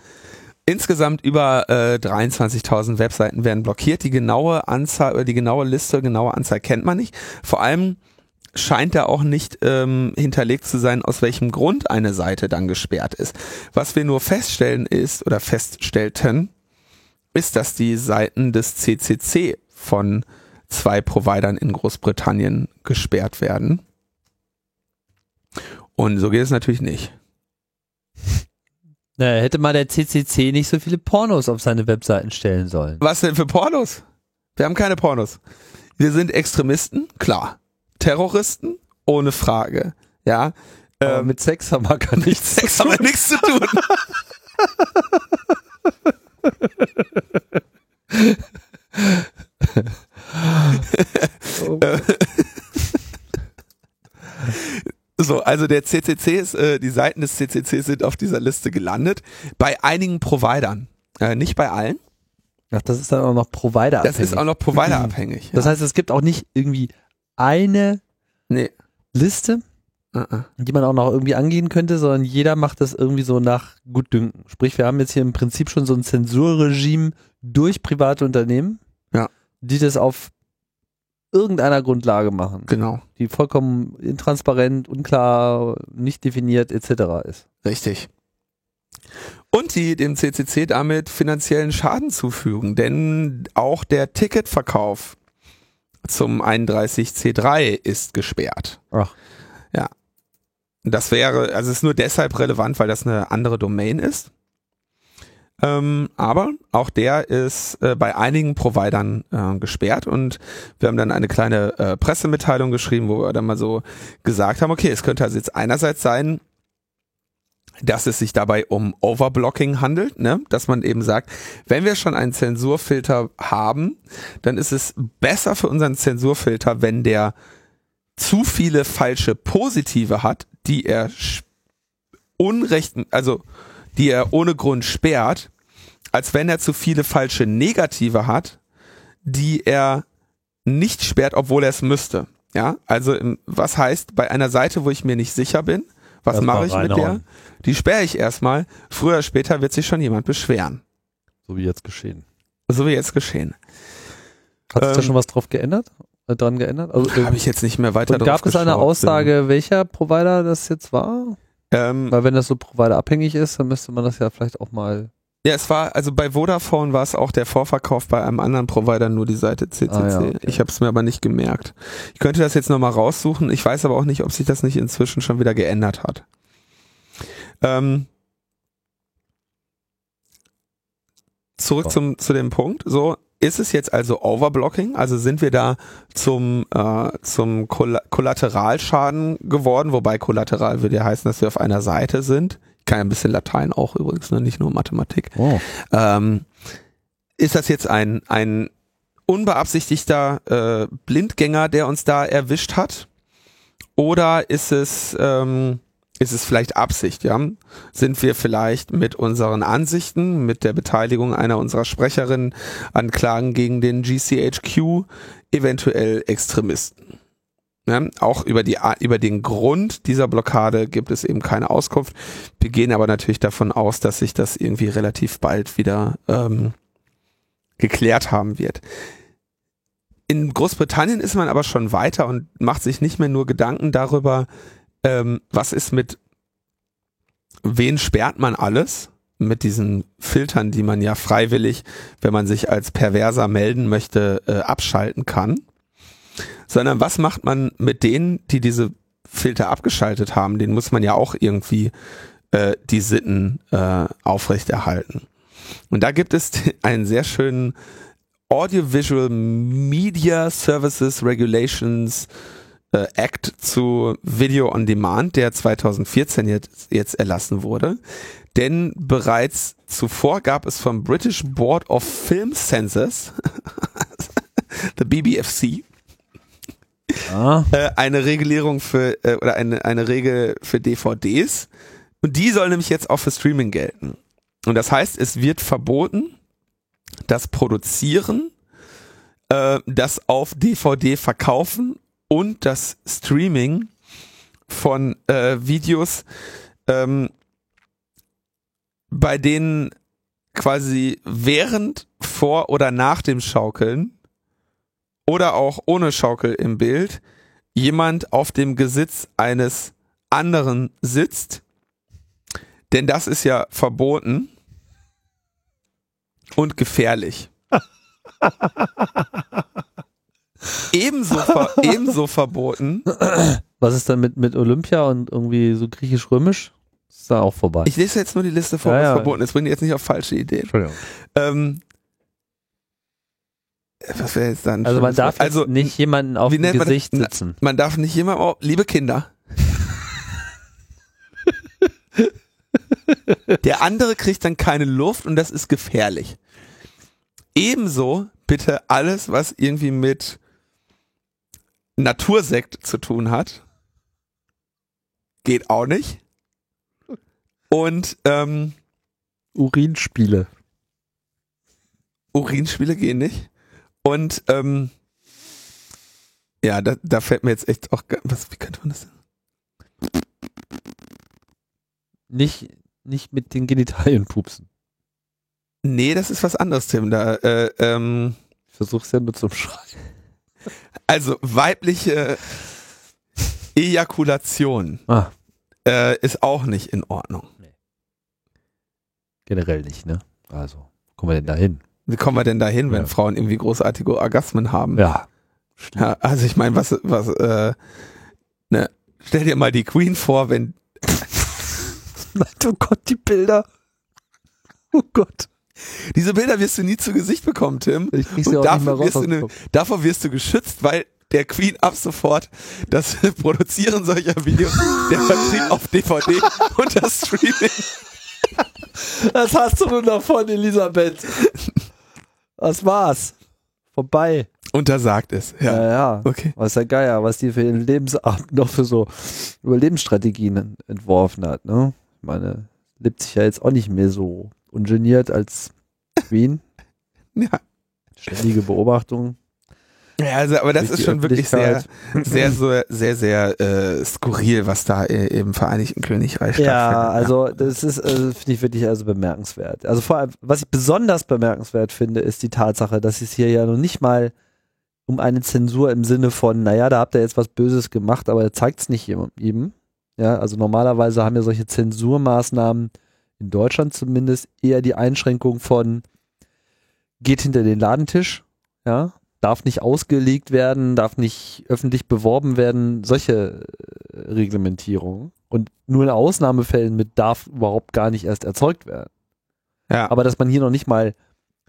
Insgesamt über äh, 23.000 Webseiten werden blockiert. Die genaue Anzahl oder die genaue Liste, genaue Anzahl kennt man nicht. Vor allem scheint da auch nicht ähm, hinterlegt zu sein, aus welchem Grund eine Seite dann gesperrt ist. Was wir nur feststellen ist oder feststellten, ist, dass die Seiten des CCC von zwei Providern in Großbritannien gesperrt werden. Und so geht es natürlich nicht. Na, hätte mal der CCC nicht so viele Pornos auf seine Webseiten stellen sollen. Was denn für Pornos? Wir haben keine Pornos. Wir sind Extremisten, klar. Terroristen, ohne Frage. Ja. Aber mit Sex haben wir gar nichts. Sex haben wir nichts zu tun. So, also der CCC ist, äh, die Seiten des CCC sind auf dieser Liste gelandet. Bei einigen Providern, äh, nicht bei allen. Ach, das ist dann auch noch Provider Das ist auch noch providerabhängig. Das heißt, es gibt auch nicht irgendwie eine nee. Liste, Uh -uh. die man auch noch irgendwie angehen könnte, sondern jeder macht das irgendwie so nach Gutdünken. Sprich, wir haben jetzt hier im Prinzip schon so ein Zensurregime durch private Unternehmen, Ja. die das auf irgendeiner Grundlage machen, Genau, die vollkommen intransparent, unklar, nicht definiert etc. ist. richtig. Und die dem CCC damit finanziellen Schaden zufügen, denn auch der Ticketverkauf zum 31C3 ist gesperrt. Ach. Ja. Das wäre, also es ist nur deshalb relevant, weil das eine andere Domain ist. Ähm, aber auch der ist äh, bei einigen Providern äh, gesperrt und wir haben dann eine kleine äh, Pressemitteilung geschrieben, wo wir dann mal so gesagt haben, okay, es könnte also jetzt einerseits sein, dass es sich dabei um Overblocking handelt, ne? dass man eben sagt, wenn wir schon einen Zensurfilter haben, dann ist es besser für unseren Zensurfilter, wenn der zu viele falsche Positive hat, die er unrechten, also die er ohne Grund sperrt, als wenn er zu viele falsche Negative hat, die er nicht sperrt, obwohl er es müsste. Ja, also im, was heißt bei einer Seite, wo ich mir nicht sicher bin, was mache ich mit der? Die sperre ich erstmal. Früher oder später wird sich schon jemand beschweren. So wie jetzt geschehen. So wie jetzt geschehen. Hat sich da Ähm, schon was drauf geändert? Äh, dran geändert? Also, äh, Habe ich jetzt nicht mehr weiter und drauf gab es eine. Aussage, welcher Provider das jetzt war? Ähm, Weil wenn das so providerabhängig ist, dann müsste man das ja vielleicht auch mal. Ja, es war, also bei Vodafone war es auch der Vorverkauf bei einem anderen Provider nur die Seite CCC. Ah, ja, okay. Ich habe es mir aber nicht gemerkt. Ich könnte das jetzt nochmal raussuchen. Ich weiß aber auch nicht, ob sich das nicht inzwischen schon wieder geändert hat. Ähm, zurück So. zum, zu dem Punkt. So, ist es jetzt also Overblocking? Also sind wir da zum, äh, zum Kolla Kollateralschaden geworden? Wobei Kollateral würde ja heißen, dass wir auf einer Seite sind. Ich kann ja ein bisschen Latein auch übrigens, ne? nicht nur Mathematik. Oh. Ähm, ist das jetzt ein, ein unbeabsichtigter äh, Blindgänger, der uns da erwischt hat? Oder ist es, ähm, ist es vielleicht Absicht, ja? Sind wir vielleicht mit unseren Ansichten, mit der Beteiligung einer unserer Sprecherinnen an Klagen gegen den GCHQ eventuell Extremisten? Ja, auch über, die, über den Grund dieser Blockade gibt es eben keine Auskunft. Wir gehen aber natürlich davon aus, dass sich das irgendwie relativ bald wieder ähm, geklärt haben wird. In Großbritannien ist man aber schon weiter und macht sich nicht mehr nur Gedanken darüber, ähm, was ist mit, wen sperrt man alles mit diesen Filtern, die man ja freiwillig, wenn man sich als Perverser melden möchte, äh, abschalten kann, sondern was macht man mit denen, die diese Filter abgeschaltet haben? Den muss man ja auch irgendwie äh, die Sitten äh, aufrechterhalten. Und da gibt es einen sehr schönen Audiovisual Media Services Regulations äh, Act zu Video on Demand, der 2014 jetzt, jetzt erlassen wurde. Denn bereits zuvor gab es vom British Board of Film Censors, the BBFC, Ah. äh, eine Regulierung für äh, oder eine, eine Regel für DVDs und die soll nämlich jetzt auch für Streaming gelten. Und das heißt, es wird verboten, das Produzieren, äh, das auf DVD verkaufen und das Streaming von äh, Videos, ähm, bei denen quasi während, vor oder nach dem Schaukeln oder auch ohne Schaukel im Bild jemand auf dem Gesitz eines anderen sitzt, denn das ist ja verboten. und gefährlich. ebenso, ver ebenso verboten. Was ist dann mit, mit Olympia und irgendwie so griechisch-römisch? Ist da auch vorbei. Ich lese jetzt nur die Liste vor, Ja, was ja. verboten ist. Bringt jetzt nicht auf falsche Ideen. Entschuldigung. Ähm, was wäre jetzt dann? Also man darf jetzt also nicht jemanden auf dem man? Gesicht Na- sitzen. Man darf nicht jemand, oh, liebe Kinder. Der andere kriegt dann keine Luft und das ist gefährlich. Ebenso bitte alles, was irgendwie mit Natursekt zu tun hat, geht auch nicht. Und ähm, Urinspiele. Urinspiele gehen nicht. Und ähm, ja, da, da fällt mir jetzt echt auch, was, wie könnte man das denn? Nicht, nicht mit den Genitalien pupsen. Nee, das ist was anderes, Tim. Da, äh, ähm, Ich versuch's ja nur zum Schreien. Also weibliche Ejakulation Ah, äh, ist auch nicht in Ordnung. generell nicht, ne? Also, kommen wir denn da hin? Wie kommen wir denn dahin, wenn Ja. Frauen irgendwie großartige Orgasmen haben? Ja. Ja, also ich meine, was, was, äh, ne, stell dir mal die Queen vor, wenn, Oh Gott, die Bilder. Oh Gott. Diese Bilder wirst du nie zu Gesicht bekommen, Tim. Ich Und auch nicht mehr wirst, du ne, davor wirst du geschützt, weil der Queen ab sofort das Produzieren solcher Videos, der Vertrieb auf DVD und das Streaming. Das hast du nur davon, Elisabeth. Das war's. Vorbei. untersagt ist. Ja. Ja, ja. Okay. Was der Geier, was die für ihren Lebensabend noch für so Überlebensstrategien entworfen hat, ne? Ich meine, lebt sich ja jetzt auch nicht mehr so ungeniert als Queen. Ja. Ständige Beobachtung. ja, also, aber das ist schon wirklich sehr, sehr, sehr, sehr, sehr äh, skurril, was da äh, im Vereinigten Königreich stattfindet. Ja, also das ist, äh, finde ich wirklich also bemerkenswert. Also vor allem, was ich besonders bemerkenswert finde, ist die Tatsache, dass es hier ja noch nicht mal um eine Zensur im Sinne von, naja, da habt ihr jetzt was Böses gemacht, aber zeigt es nicht jedem- jedem. Ja, also normalerweise haben ja solche Zensurmaßnahmen in Deutschland zumindest eher die Einschränkung von geht hinter den Ladentisch, ja, darf nicht ausgelegt werden, darf nicht öffentlich beworben werden, solche äh, Reglementierungen. Und nur in Ausnahmefällen mit darf überhaupt gar nicht erst erzeugt werden. ja. Aber dass man hier noch nicht mal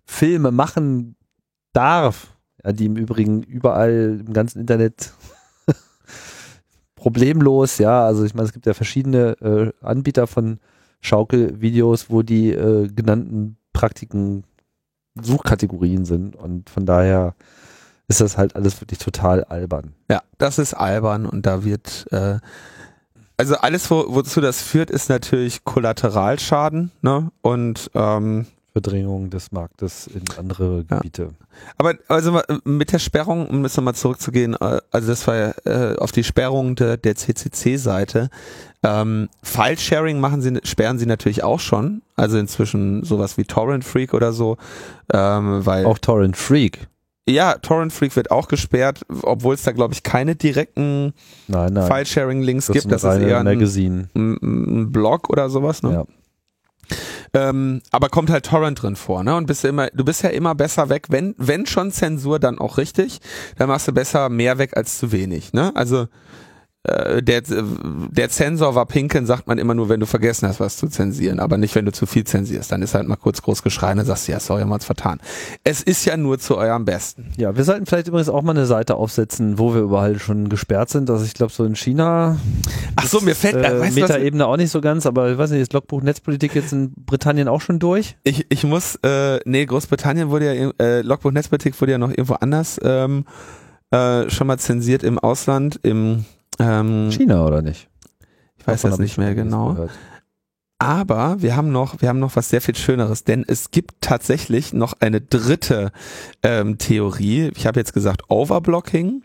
Filme machen darf, ja, die im Übrigen überall im ganzen Internet problemlos, ja, also ich meine, es gibt ja verschiedene äh, Anbieter von Schaukelvideos, wo die äh, genannten Praktiken Suchkategorien sind und von daher ist das halt alles wirklich total albern. Ja, das ist albern und da wird, äh, also alles, wo, wozu das führt, ist natürlich Kollateralschaden, ne? Und ähm, Verdrängung des Marktes in andere Ja. Gebiete. aber also mit der Sperrung, um jetzt nochmal zurückzugehen, äh, also das war ja äh, auf die Sperrung der, der CCC-Seite. Ähm, File-Sharing machen sie, sperren sie natürlich auch schon, also inzwischen sowas wie Torrent Freak oder so, ähm, weil Auch Torrent Freak. ja, Torrent Freak wird auch gesperrt, obwohl es da glaube ich keine direkten. File-Sharing-Links gibt. Das ist eher ein, Magazine. ein, ein Blog oder sowas, ne? Ja. Ähm, aber kommt halt Torrent drin vor, ne? Und bist immer, du bist ja immer besser weg, wenn, wenn schon Zensur, dann auch richtig. Dann machst du besser mehr weg als zu wenig, ne? Also äh, der, der Zensor war pinkeln, sagt man immer nur, wenn du vergessen hast, was zu zensieren, aber nicht, wenn du zu viel zensierst. Dann ist halt mal kurz groß geschreien und sagst, ja, sorry, haben wir uns vertan. Es ist ja nur zu eurem Besten. Ja, wir sollten vielleicht übrigens auch mal eine Seite aufsetzen, wo wir überall schon gesperrt sind. Also ich glaube so in China, Ach so, mir fällt, äh, weißt Metaebene auch nicht so ganz, aber ich weiß nicht, ist Logbuch Netzpolitik jetzt in Britannien auch schon durch? Ich, ich muss, äh, nee, Großbritannien wurde ja, äh, Logbuch Netzpolitik wurde ja noch irgendwo anders ähm, äh, schon mal zensiert im Ausland, im, ähm, China oder nicht? ich weiß Davon das nicht mehr genau. gehört. Aber wir haben noch, wir haben noch was sehr viel Schöneres, denn es gibt tatsächlich noch eine dritte ähm, Theorie. Ich habe jetzt gesagt, Overblocking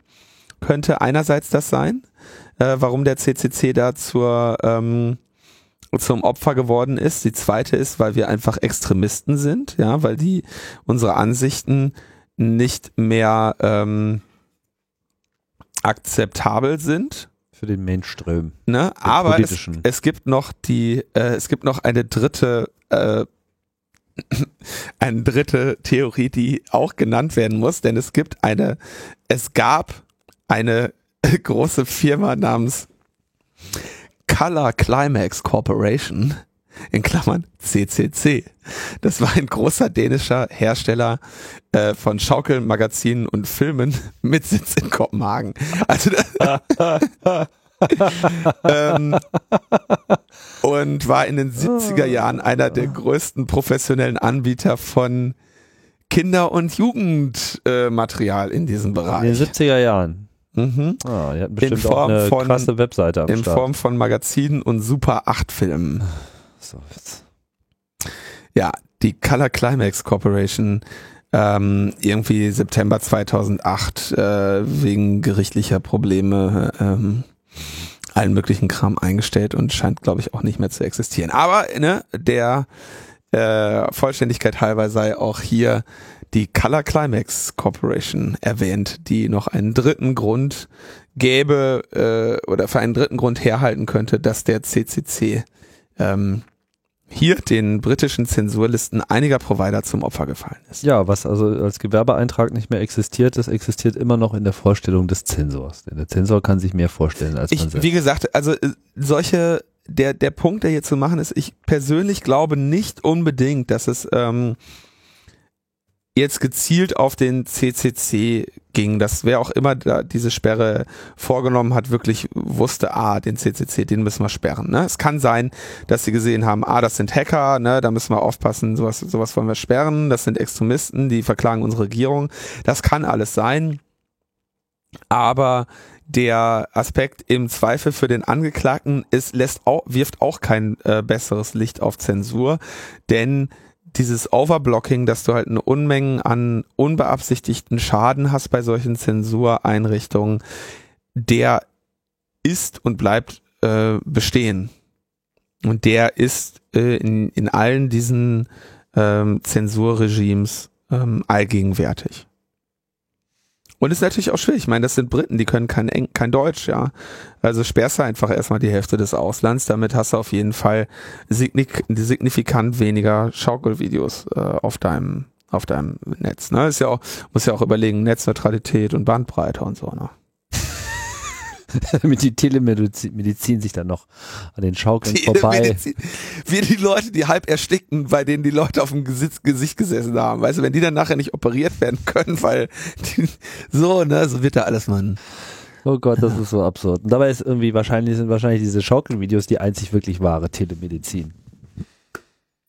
könnte einerseits das sein, äh, warum der CCC da zur ähm, zum Opfer geworden ist. Die zweite ist, weil wir einfach Extremisten sind, ja, weil die unsere Ansichten nicht mehr ähm, akzeptabel sind. Für den Mainstream. Ne? Den Aber es, es gibt noch die, äh, es gibt noch eine dritte äh, eine dritte Theorie, die auch genannt werden muss, denn es gibt eine, es gab eine große Firma namens Color Climax Corporation, in Klammern CCC. Das war ein großer dänischer Hersteller äh, von Schaukelmagazinen und Filmen mit Sitz in Kopenhagen. Also ähm, und war in den 70er Jahren einer der größten professionellen Anbieter von Kinder- und Jugendmaterial äh, in diesem Bereich. In den 70er Jahren. Mhm. Ah, die hatten bestimmt auch eine von, krasse Webseite am In Start. Form von Magazinen und Super 8 Filmen. Ja, die Color Climax Corporation ähm, irgendwie September 2008 äh, wegen gerichtlicher Probleme ähm, allen möglichen Kram eingestellt und scheint, glaube ich, auch nicht mehr zu existieren. Aber ne, der äh, Vollständigkeit halber sei auch hier die Color Climax Corporation erwähnt, die noch einen dritten Grund gäbe äh, oder für einen dritten Grund herhalten könnte, dass der CCC ähm, hier den britischen Zensurlisten einiger Provider zum Opfer gefallen ist. Ja, was also als Gewerbeeintrag nicht mehr existiert, das existiert immer noch in der Vorstellung des Zensors. Denn der Zensor kann sich mehr vorstellen als man Ich, selbst. wie gesagt, also äh, solche, der, der Punkt, der hier zu machen ist, ich persönlich glaube nicht unbedingt, dass es ähm, jetzt gezielt auf den CCC ging, dass wer auch immer da diese Sperre vorgenommen hat, wirklich wusste, ah, den CCC, den müssen wir sperren. Ne? Es kann sein, dass sie gesehen haben, ah, das sind Hacker, ne, da müssen wir aufpassen, sowas, sowas wollen wir sperren, das sind Extremisten, die verklagen unsere Regierung. Das kann alles sein. Aber der Aspekt im Zweifel für den Angeklagten ist, lässt auch, wirft auch kein äh, besseres Licht auf Zensur, denn dieses Overblocking, dass du halt eine Unmengen an unbeabsichtigten Schaden hast bei solchen Zensureinrichtungen, der ist und bleibt äh, bestehen. Und der ist äh, in, in allen diesen ähm, Zensurregimes ähm, allgegenwärtig. Und ist natürlich auch schwierig. Ich meine, das sind Briten, die können kein, Eng kein Deutsch, ja. Also sperrst du einfach erstmal die Hälfte des Auslands. Damit hast du auf jeden Fall signik signifikant weniger Schaukelvideos äh, auf deinem auf deinem Netz. Ne? Ist ja auch, muss ja auch überlegen, Netzneutralität und Bandbreite und so. Ne? Damit die Telemedizin Medizin sich dann noch an den Schaukeln vorbei. Wie die Leute, die halb erstickten, bei denen die Leute auf dem Gesicht, Gesicht gesessen haben. Weißt du, wenn die dann nachher nicht operiert werden können, weil die, so, ne, so wird da alles, Mann. Oh Gott, das ist so absurd. Und dabei ist irgendwie wahrscheinlich sind wahrscheinlich diese Schaukelvideos die einzig wirklich wahre Telemedizin.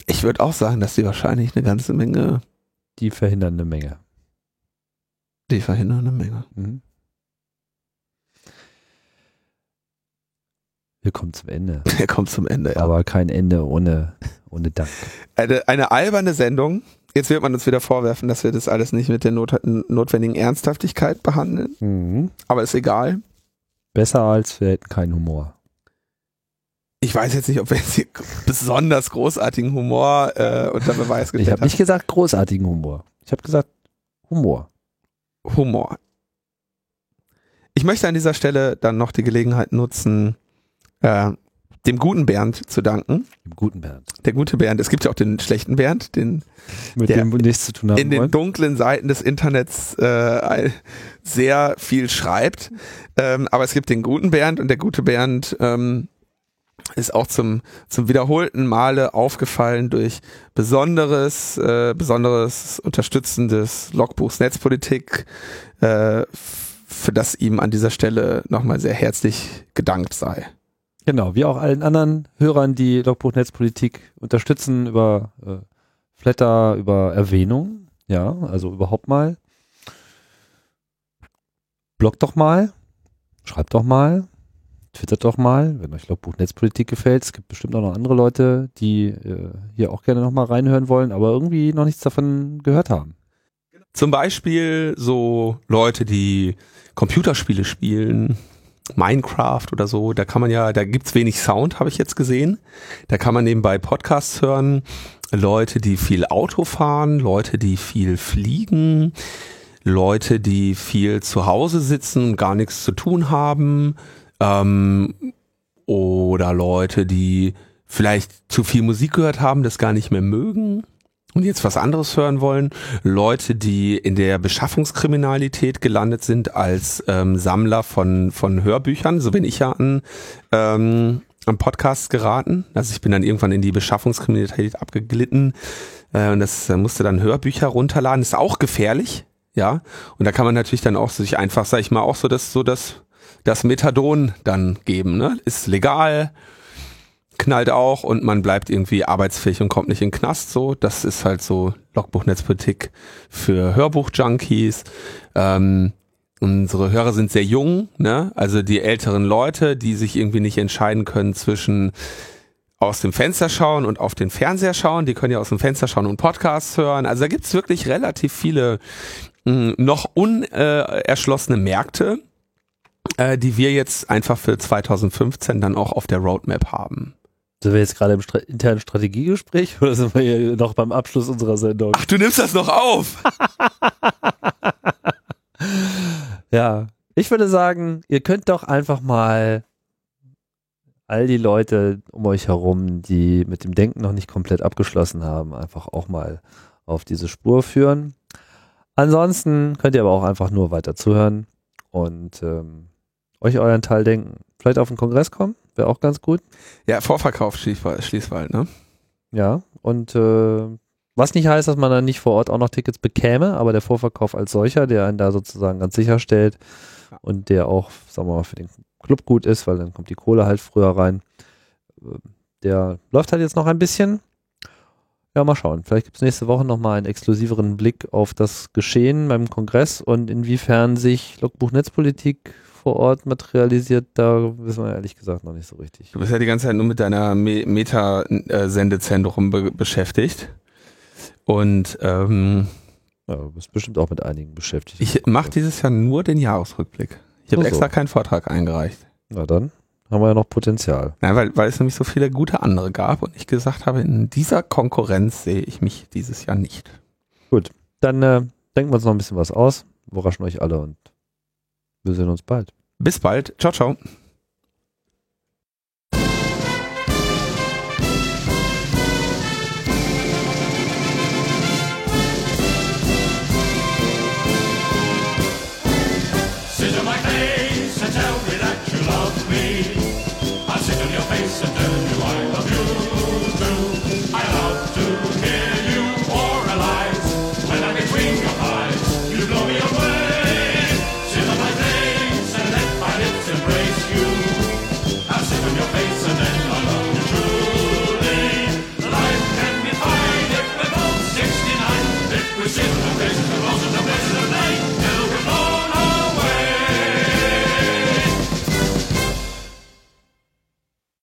Ich würde auch sagen, dass die wahrscheinlich eine ganze Menge, Die verhindern eine Menge. die verhindern eine Menge. Mhm. Wir kommen zum Ende. Er kommt zum Ende, ja. Aber kein Ende ohne, ohne Dank. Eine, eine alberne Sendung. Jetzt wird man uns wieder vorwerfen, dass wir das alles nicht mit der not notwendigen Ernsthaftigkeit behandeln. Mhm. Aber ist egal. Besser als wir hätten keinen Humor. Ich weiß jetzt nicht, ob wir jetzt hier besonders großartigen Humor äh, unter Beweis Ich gestellt habe nicht gesagt großartigen Humor. Ich habe gesagt Humor. Humor. Ich möchte an dieser Stelle dann noch die Gelegenheit nutzen, äh, dem guten Bernd zu danken. Im guten Bernd. Der gute Bernd, es gibt ja auch den schlechten Bernd, den Mit dem wir nichts zu tun haben in den wollen. dunklen Seiten des Internets äh, sehr viel schreibt. Ähm, aber es gibt den guten Bernd und der gute Bernd ähm, ist auch zum, zum wiederholten Male aufgefallen durch besonderes, äh, besonderes unterstützendes Logbuchs Netzpolitik, äh, für das ihm an dieser Stelle nochmal sehr herzlich gedankt sei. Genau, wie auch allen anderen Hörern, die Logbuch Netzpolitik unterstützen über äh, Flatter, über Erwähnung. Ja, also überhaupt mal. Bloggt doch mal. Schreibt doch mal. Twittert doch mal, wenn euch Logbuch Netzpolitik gefällt. Es gibt bestimmt auch noch andere Leute, die äh, hier auch gerne nochmal reinhören wollen, aber irgendwie noch nichts davon gehört haben. Zum Beispiel so Leute, die Computerspiele spielen, Minecraft oder so, da kann man ja, da gibt's wenig Sound, habe ich jetzt gesehen. Da kann man nebenbei Podcasts hören. Leute, die viel Auto fahren, Leute, die viel fliegen, Leute, die viel zu Hause sitzen und gar nichts zu tun haben. Ähm, oder Leute, die vielleicht zu viel Musik gehört haben, das gar nicht mehr mögen. Und jetzt was anderes hören wollen, Leute, die in der Beschaffungskriminalität gelandet sind als ähm, Sammler von, von Hörbüchern, so bin ich ja an, ähm, am Podcast geraten. Also ich bin dann irgendwann in die Beschaffungskriminalität abgeglitten äh, und das äh, musste dann Hörbücher runterladen. ist auch gefährlich, ja. Und da kann man natürlich dann auch sich einfach, sag ich mal, auch so das, so das, das Methadon dann geben, ne? Ist legal, knallt auch und man bleibt irgendwie arbeitsfähig und kommt nicht in den Knast so. Das ist halt so Logbuchnetzpolitik für Hörbuch-Junkies. Ähm, unsere Hörer sind sehr jung, ne? Also die älteren Leute, die sich irgendwie nicht entscheiden können zwischen aus dem Fenster schauen und auf den Fernseher schauen. Die können ja aus dem Fenster schauen und Podcasts hören. Also da gibt's wirklich relativ viele mh, hm, noch unerschlossene Märkte, äh, die wir jetzt einfach für 2015 dann auch auf der Roadmap haben. Sind wir jetzt gerade im Stra internen Strategiegespräch oder sind wir hier noch beim Abschluss unserer Sendung? Ach, du nimmst das noch auf! ja, ich würde sagen, ihr könnt doch einfach mal all die Leute um euch herum, die mit dem Denken noch nicht komplett abgeschlossen haben, einfach auch mal auf diese Spur führen. Ansonsten könnt ihr aber auch einfach nur weiter zuhören und ähm, euch euren Teil denken. Vielleicht auf den Kongress kommen, wäre auch ganz gut. Ja, Vorverkauf Schließwald, ne? Ja, und äh, was nicht heißt, dass man dann nicht vor Ort auch noch Tickets bekäme, aber der Vorverkauf als solcher, der einen da sozusagen ganz sicher stellt und der auch, sagen wir mal, für den Club gut ist, weil dann kommt die Kohle halt früher rein. Äh, der läuft halt jetzt noch ein bisschen. Ja, mal schauen. Vielleicht gibt es nächste Woche nochmal einen exklusiveren Blick auf das Geschehen beim Kongress und inwiefern sich Logbuch Netzpolitik vor Ort materialisiert, da wissen wir ehrlich gesagt noch nicht so richtig. Du bist ja die ganze Zeit nur mit deiner Me Meta-Sendezentrum be beschäftigt. Und ähm, ja, du bist bestimmt auch mit einigen beschäftigt. Ich mache dieses Jahr nur den Jahresrückblick. Ich habe so. extra keinen Vortrag eingereicht. Na dann haben wir ja noch Potenzial. Ja, weil, weil es nämlich so viele gute andere gab und ich gesagt habe, in dieser Konkurrenz sehe ich mich dieses Jahr nicht. Gut, dann äh, denken wir uns noch ein bisschen was aus, überraschen euch alle und wir sehen uns bald. Bis bald. Ciao, ciao.